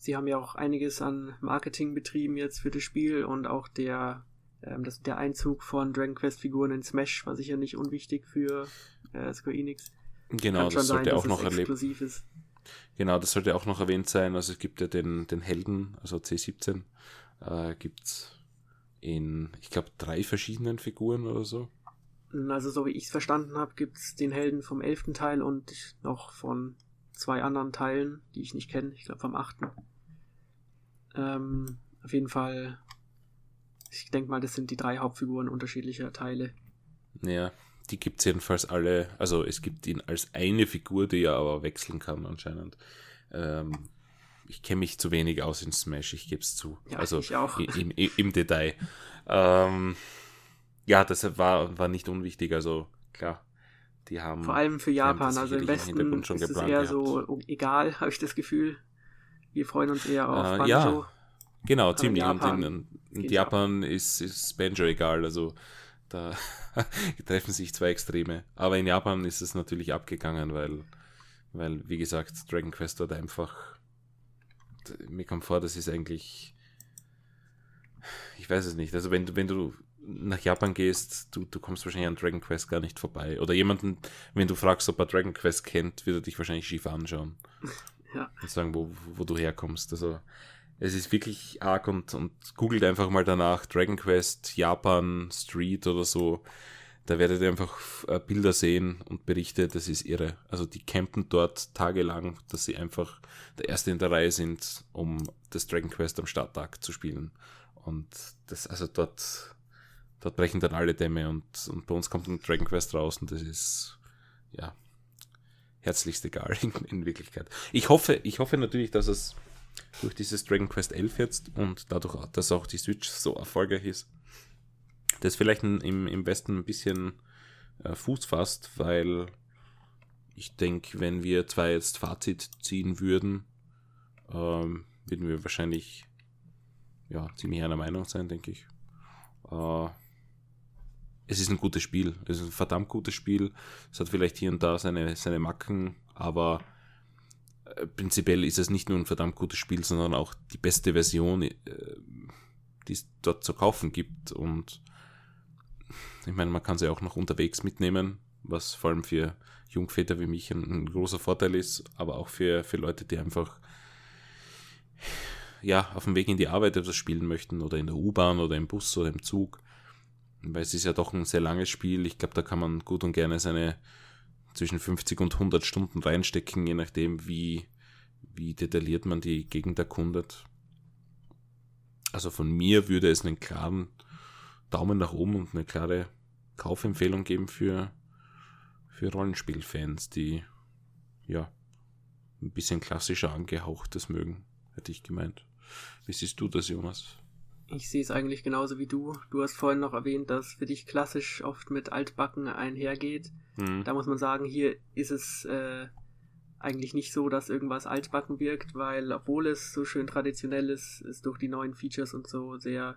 Sie haben ja auch einiges an Marketing betrieben jetzt für das Spiel und auch der, ähm, das, der Einzug von Dragon Quest Figuren in Smash war sicher nicht unwichtig für äh, Square Enix. Genau, das sollte sein, auch noch erlebt. Genau, das sollte auch noch erwähnt sein. Also es gibt ja den, den Helden, also C17, äh, es in, ich glaube, drei verschiedenen Figuren oder so. Also so wie ich es verstanden habe, gibt es den Helden vom elften Teil und noch von zwei anderen Teilen, die ich nicht kenne. Ich glaube vom achten. Ähm, auf jeden Fall, ich denke mal, das sind die drei Hauptfiguren unterschiedlicher Teile. Ja, die gibt es jedenfalls alle. Also es gibt ihn als eine Figur, die er aber wechseln kann anscheinend. Ähm, ich kenne mich zu wenig aus in Smash, ich gebe es zu. Ja, also ich auch. Im, im, im Detail. Ähm, ja, das war, war nicht unwichtig, also klar. Die haben, Vor allem für Japan, also im Westen ist es eher gehabt. so egal, [laughs] habe ich das Gefühl. Wir freuen uns eher auf äh, Banjo. Ja, genau, Aber ziemlich. Japan, und in, in Japan ist, ist Banjo egal, also da [laughs] treffen sich zwei Extreme. Aber in Japan ist es natürlich abgegangen, weil, weil wie gesagt, Dragon Quest dort einfach mir kommt vor, das ist eigentlich, ich weiß es nicht. Also wenn du, wenn du nach Japan gehst, du, du kommst wahrscheinlich an Dragon Quest gar nicht vorbei. Oder jemanden, wenn du fragst, ob er Dragon Quest kennt, wird er dich wahrscheinlich schief anschauen. Ja. Und sagen, wo, wo du herkommst. Also es ist wirklich arg und, und googelt einfach mal danach Dragon Quest, Japan, Street oder so. Da werdet ihr einfach äh, Bilder sehen und Berichte, das ist irre. Also die campen dort tagelang, dass sie einfach der Erste in der Reihe sind, um das Dragon Quest am Starttag zu spielen. Und das, also dort, dort brechen dann alle Dämme und, und bei uns kommt ein Dragon Quest raus und das ist, ja, herzlichst egal [laughs] in, in Wirklichkeit. Ich hoffe, ich hoffe natürlich, dass es durch dieses Dragon Quest 11 jetzt und dadurch, dass auch die Switch so erfolgreich ist, das vielleicht im, im Westen ein bisschen äh, Fuß fasst, weil ich denke, wenn wir zwar jetzt Fazit ziehen würden, ähm, würden wir wahrscheinlich ja, ziemlich einer Meinung sein, denke ich. Äh, es ist ein gutes Spiel. Es ist ein verdammt gutes Spiel. Es hat vielleicht hier und da seine, seine Macken, aber prinzipiell ist es nicht nur ein verdammt gutes Spiel, sondern auch die beste Version, äh, die es dort zu kaufen gibt. Und ich meine, man kann sie auch noch unterwegs mitnehmen, was vor allem für Jungväter wie mich ein, ein großer Vorteil ist, aber auch für, für Leute, die einfach ja, auf dem Weg in die Arbeit etwas spielen möchten oder in der U-Bahn oder im Bus oder im Zug. Weil es ist ja doch ein sehr langes Spiel. Ich glaube, da kann man gut und gerne seine zwischen 50 und 100 Stunden reinstecken, je nachdem, wie, wie detailliert man die Gegend erkundet. Also von mir würde es einen klaren Daumen nach oben und eine klare Kaufempfehlung geben für, für Rollenspielfans, die ja ein bisschen klassischer angehauchtes mögen, hätte ich gemeint. Wie siehst du das, Jonas? Ich sehe es eigentlich genauso wie du. Du hast vorhin noch erwähnt, dass für dich klassisch oft mit Altbacken einhergeht. Mhm. Da muss man sagen, hier ist es äh, eigentlich nicht so, dass irgendwas altbacken wirkt, weil obwohl es so schön traditionell ist, es durch die neuen Features und so sehr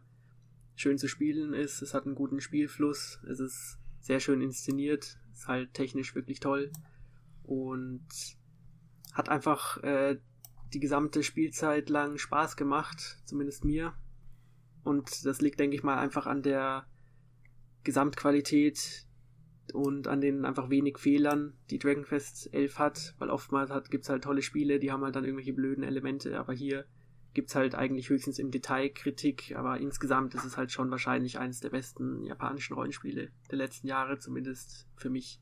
schön zu spielen ist. Es hat einen guten Spielfluss, es ist sehr schön inszeniert, ist halt technisch wirklich toll und hat einfach äh, die gesamte Spielzeit lang Spaß gemacht, zumindest mir. Und das liegt, denke ich mal, einfach an der Gesamtqualität und an den einfach wenig Fehlern, die Dragon Quest 11 hat, weil oftmals gibt es halt tolle Spiele, die haben halt dann irgendwelche blöden Elemente, aber hier gibt es halt eigentlich höchstens im Detail Kritik, aber insgesamt ist es halt schon wahrscheinlich eines der besten japanischen Rollenspiele der letzten Jahre, zumindest für mich.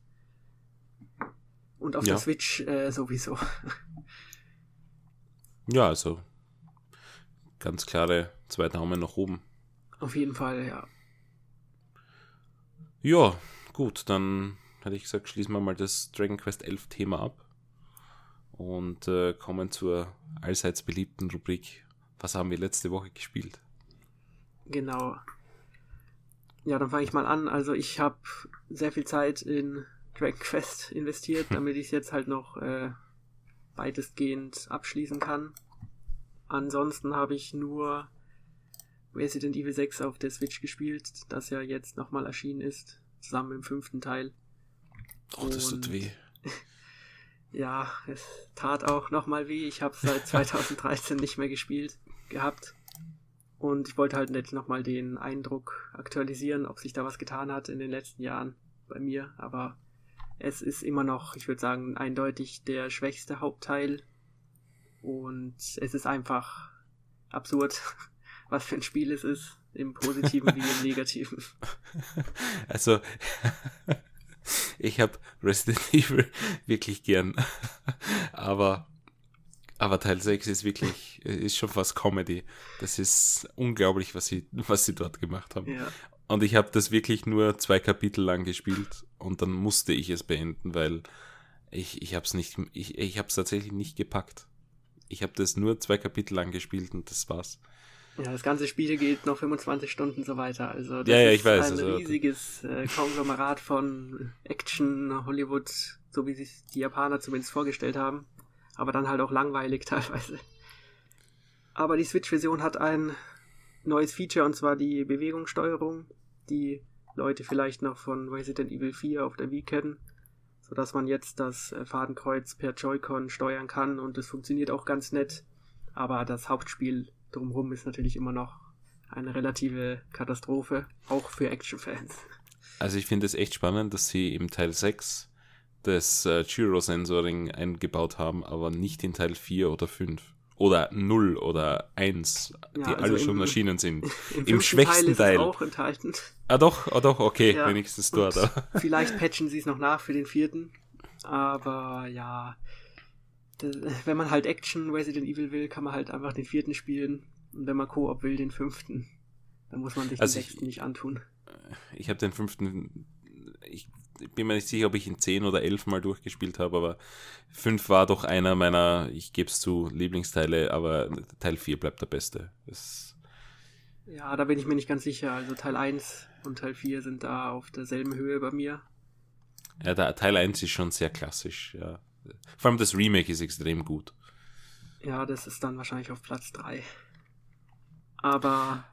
Und auf ja. der Switch äh, sowieso. [laughs] Ja, also ganz klare zwei Daumen nach oben. Auf jeden Fall, ja. Ja, gut, dann hätte ich gesagt, schließen wir mal das Dragon Quest 11 Thema ab und äh, kommen zur allseits beliebten Rubrik Was haben wir letzte Woche gespielt? Genau. Ja, dann fange ich mal an. Also ich habe sehr viel Zeit in Dragon Quest investiert, [laughs] damit ich es jetzt halt noch äh, weitestgehend abschließen kann. Ansonsten habe ich nur Resident Evil 6 auf der Switch gespielt, das ja jetzt nochmal erschienen ist, zusammen im fünften Teil. Oh, das tut weh. [laughs] ja, es tat auch nochmal weh. Ich habe seit [laughs] 2013 nicht mehr gespielt gehabt. Und ich wollte halt jetzt nochmal den Eindruck aktualisieren, ob sich da was getan hat in den letzten Jahren bei mir. Aber es ist immer noch, ich würde sagen, eindeutig der schwächste Hauptteil. Und es ist einfach absurd, [laughs] was für ein Spiel es ist, im Positiven wie im [laughs] Negativen. Also, [laughs] ich habe Resident [laughs] Evil wirklich gern, aber, aber Teil 6 ist wirklich, ist schon fast Comedy. Das ist unglaublich, was sie, was sie dort gemacht haben. Ja. Und ich habe das wirklich nur zwei Kapitel lang gespielt und dann musste ich es beenden, weil ich, ich habe es nicht, ich, ich habe es tatsächlich nicht gepackt. Ich habe das nur zwei Kapitel lang gespielt und das war's. Ja, das ganze Spiel geht noch 25 Stunden so weiter. Also das ja, ja, ich ist weiß, ein also, riesiges äh, Konglomerat von Action, Hollywood, so wie sich die Japaner zumindest vorgestellt haben. Aber dann halt auch langweilig [laughs] teilweise. Aber die Switch-Version hat ein neues Feature und zwar die Bewegungssteuerung, die Leute vielleicht noch von Resident Evil 4 auf der Wii kennen, sodass man jetzt das äh, Fadenkreuz per Joy-Con steuern kann und es funktioniert auch ganz nett. Aber das Hauptspiel drumherum ist natürlich immer noch eine relative Katastrophe, auch für Action-Fans. Also ich finde es echt spannend, dass sie im Teil 6 das äh, Gyro-Sensoring eingebaut haben, aber nicht in Teil 4 oder 5 oder 0 oder 1, die ja, also alle schon im, erschienen sind. [laughs] Im, Im schwächsten Teil. Ist Teil. auch enthalten. Ah doch, ah doch, okay, ja, wenigstens dort. vielleicht patchen sie es noch nach für den vierten. Aber ja, wenn man halt Action Resident Evil will, kann man halt einfach den vierten spielen. Und wenn man Koop will, den fünften. Dann muss man sich also den sechsten ich, nicht antun. Ich habe den fünften, ich bin mir nicht sicher, ob ich ihn zehn oder elf Mal durchgespielt habe, aber fünf war doch einer meiner, ich gebe es zu, Lieblingsteile, aber Teil 4 bleibt der beste. Das ja, da bin ich mir nicht ganz sicher. Also Teil 1 und Teil 4 sind da auf derselben Höhe bei mir. Ja, der Teil 1 ist schon sehr klassisch, ja. Vor allem das Remake ist extrem gut. Ja, das ist dann wahrscheinlich auf Platz 3. Aber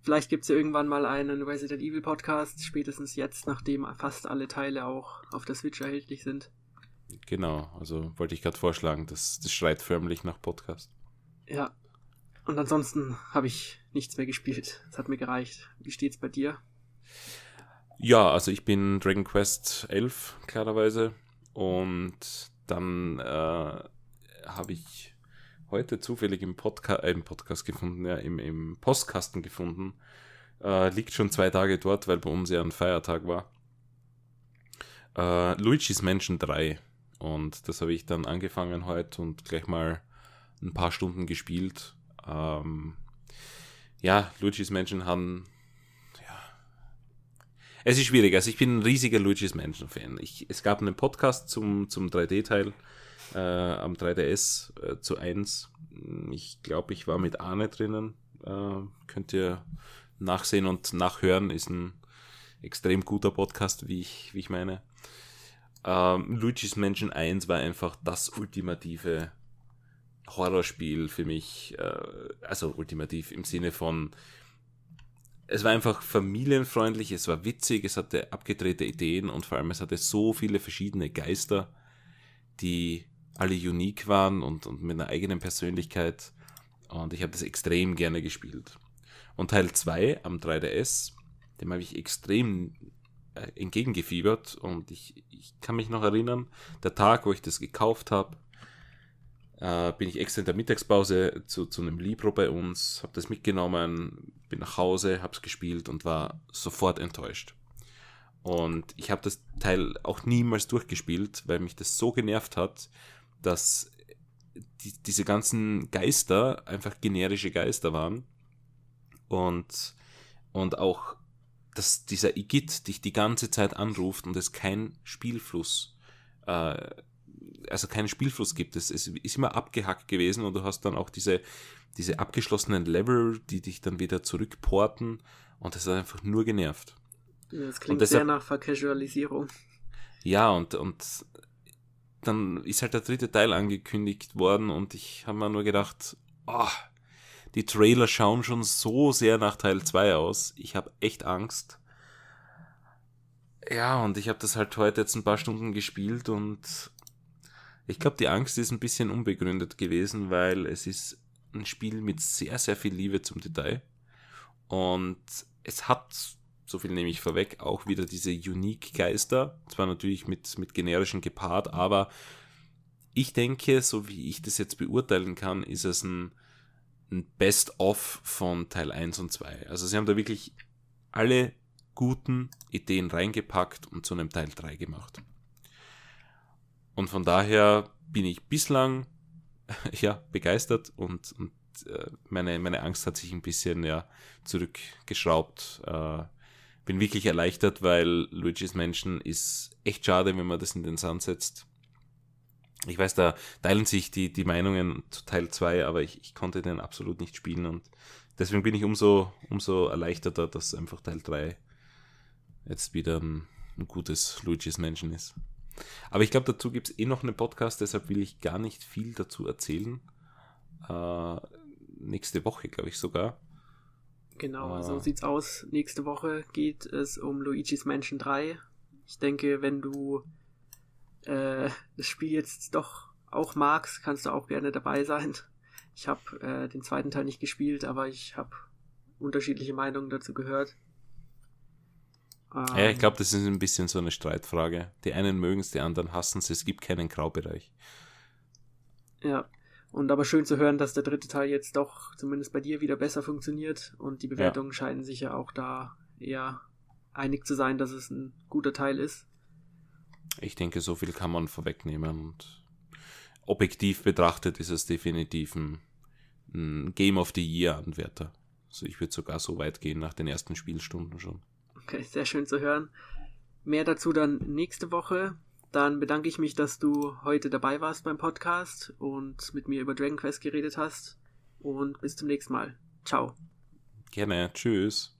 vielleicht gibt es ja irgendwann mal einen Resident Evil Podcast, spätestens jetzt, nachdem fast alle Teile auch auf der Switch erhältlich sind. Genau, also wollte ich gerade vorschlagen, das, das schreit förmlich nach Podcast. Ja. Und ansonsten habe ich nichts mehr gespielt. Es hat mir gereicht. Wie steht's bei dir? Ja, also ich bin Dragon Quest 11, klarerweise. Und dann äh, habe ich heute zufällig im, Podca äh, im Podcast gefunden, ja, im, im Postkasten gefunden. Äh, liegt schon zwei Tage dort, weil bei uns ja ein Feiertag war. Äh, Luigi's Mansion 3. Und das habe ich dann angefangen heute und gleich mal ein paar Stunden gespielt. Ähm, ja, Luigi's Mansion haben. Es ist schwierig. Also, ich bin ein riesiger Luigi's Mansion-Fan. Es gab einen Podcast zum, zum 3D-Teil äh, am 3DS äh, zu 1. Ich glaube, ich war mit Arne drinnen. Äh, könnt ihr nachsehen und nachhören. Ist ein extrem guter Podcast, wie ich, wie ich meine. Ähm, Luigi's Mansion 1 war einfach das ultimative Horrorspiel für mich. Äh, also ultimativ im Sinne von, es war einfach familienfreundlich, es war witzig, es hatte abgedrehte Ideen und vor allem es hatte so viele verschiedene Geister, die alle unique waren und, und mit einer eigenen Persönlichkeit. Und ich habe das extrem gerne gespielt. Und Teil 2 am 3DS, dem habe ich extrem äh, entgegengefiebert und ich, ich kann mich noch erinnern, der Tag, wo ich das gekauft habe, äh, bin ich extra in der Mittagspause zu, zu einem Libro bei uns, habe das mitgenommen, bin nach Hause, habe es gespielt und war sofort enttäuscht. Und ich habe das Teil auch niemals durchgespielt, weil mich das so genervt hat, dass die, diese ganzen Geister einfach generische Geister waren. Und, und auch, dass dieser Igitt dich die ganze Zeit anruft und es kein Spielfluss äh, also keinen Spielfluss gibt. Es, es ist immer abgehackt gewesen und du hast dann auch diese, diese abgeschlossenen Level, die dich dann wieder zurückporten und das hat einfach nur genervt. Das klingt deshalb, sehr nach Vercasualisierung. Ja, und, und dann ist halt der dritte Teil angekündigt worden und ich habe mir nur gedacht, oh, die Trailer schauen schon so sehr nach Teil 2 aus. Ich habe echt Angst. Ja, und ich habe das halt heute jetzt ein paar Stunden gespielt und ich glaube, die Angst ist ein bisschen unbegründet gewesen, weil es ist ein Spiel mit sehr, sehr viel Liebe zum Detail. Und es hat, so viel nehme ich vorweg, auch wieder diese Unique-Geister. Zwar natürlich mit, mit generischen gepaart, aber ich denke, so wie ich das jetzt beurteilen kann, ist es ein, ein Best-of von Teil 1 und 2. Also sie haben da wirklich alle guten Ideen reingepackt und zu einem Teil 3 gemacht. Und von daher bin ich bislang [laughs] ja begeistert und, und äh, meine, meine Angst hat sich ein bisschen ja zurückgeschraubt. Äh, bin wirklich erleichtert, weil Luigi's Mansion ist echt schade, wenn man das in den Sand setzt. Ich weiß, da teilen sich die, die Meinungen zu Teil 2, aber ich, ich konnte den absolut nicht spielen und deswegen bin ich umso, umso erleichterter, dass einfach Teil 3 jetzt wieder ein, ein gutes Luigi's Mansion ist. Aber ich glaube, dazu gibt es eh noch einen Podcast, deshalb will ich gar nicht viel dazu erzählen. Äh, nächste Woche, glaube ich sogar. Genau, äh, so sieht's aus. Nächste Woche geht es um Luigi's Mansion 3. Ich denke, wenn du äh, das Spiel jetzt doch auch magst, kannst du auch gerne dabei sein. Ich habe äh, den zweiten Teil nicht gespielt, aber ich habe unterschiedliche Meinungen dazu gehört. Ähm, ja, ich glaube, das ist ein bisschen so eine Streitfrage. Die einen mögen es, die anderen hassen es. Es gibt keinen Graubereich. Ja, und aber schön zu hören, dass der dritte Teil jetzt doch zumindest bei dir wieder besser funktioniert und die Bewertungen ja. scheinen sich ja auch da eher einig zu sein, dass es ein guter Teil ist. Ich denke, so viel kann man vorwegnehmen und objektiv betrachtet ist es definitiv ein, ein Game of the Year Anwärter. Also ich würde sogar so weit gehen nach den ersten Spielstunden schon. Okay, sehr schön zu hören. Mehr dazu dann nächste Woche. Dann bedanke ich mich, dass du heute dabei warst beim Podcast und mit mir über Dragon Quest geredet hast. Und bis zum nächsten Mal. Ciao. Gerne. Tschüss.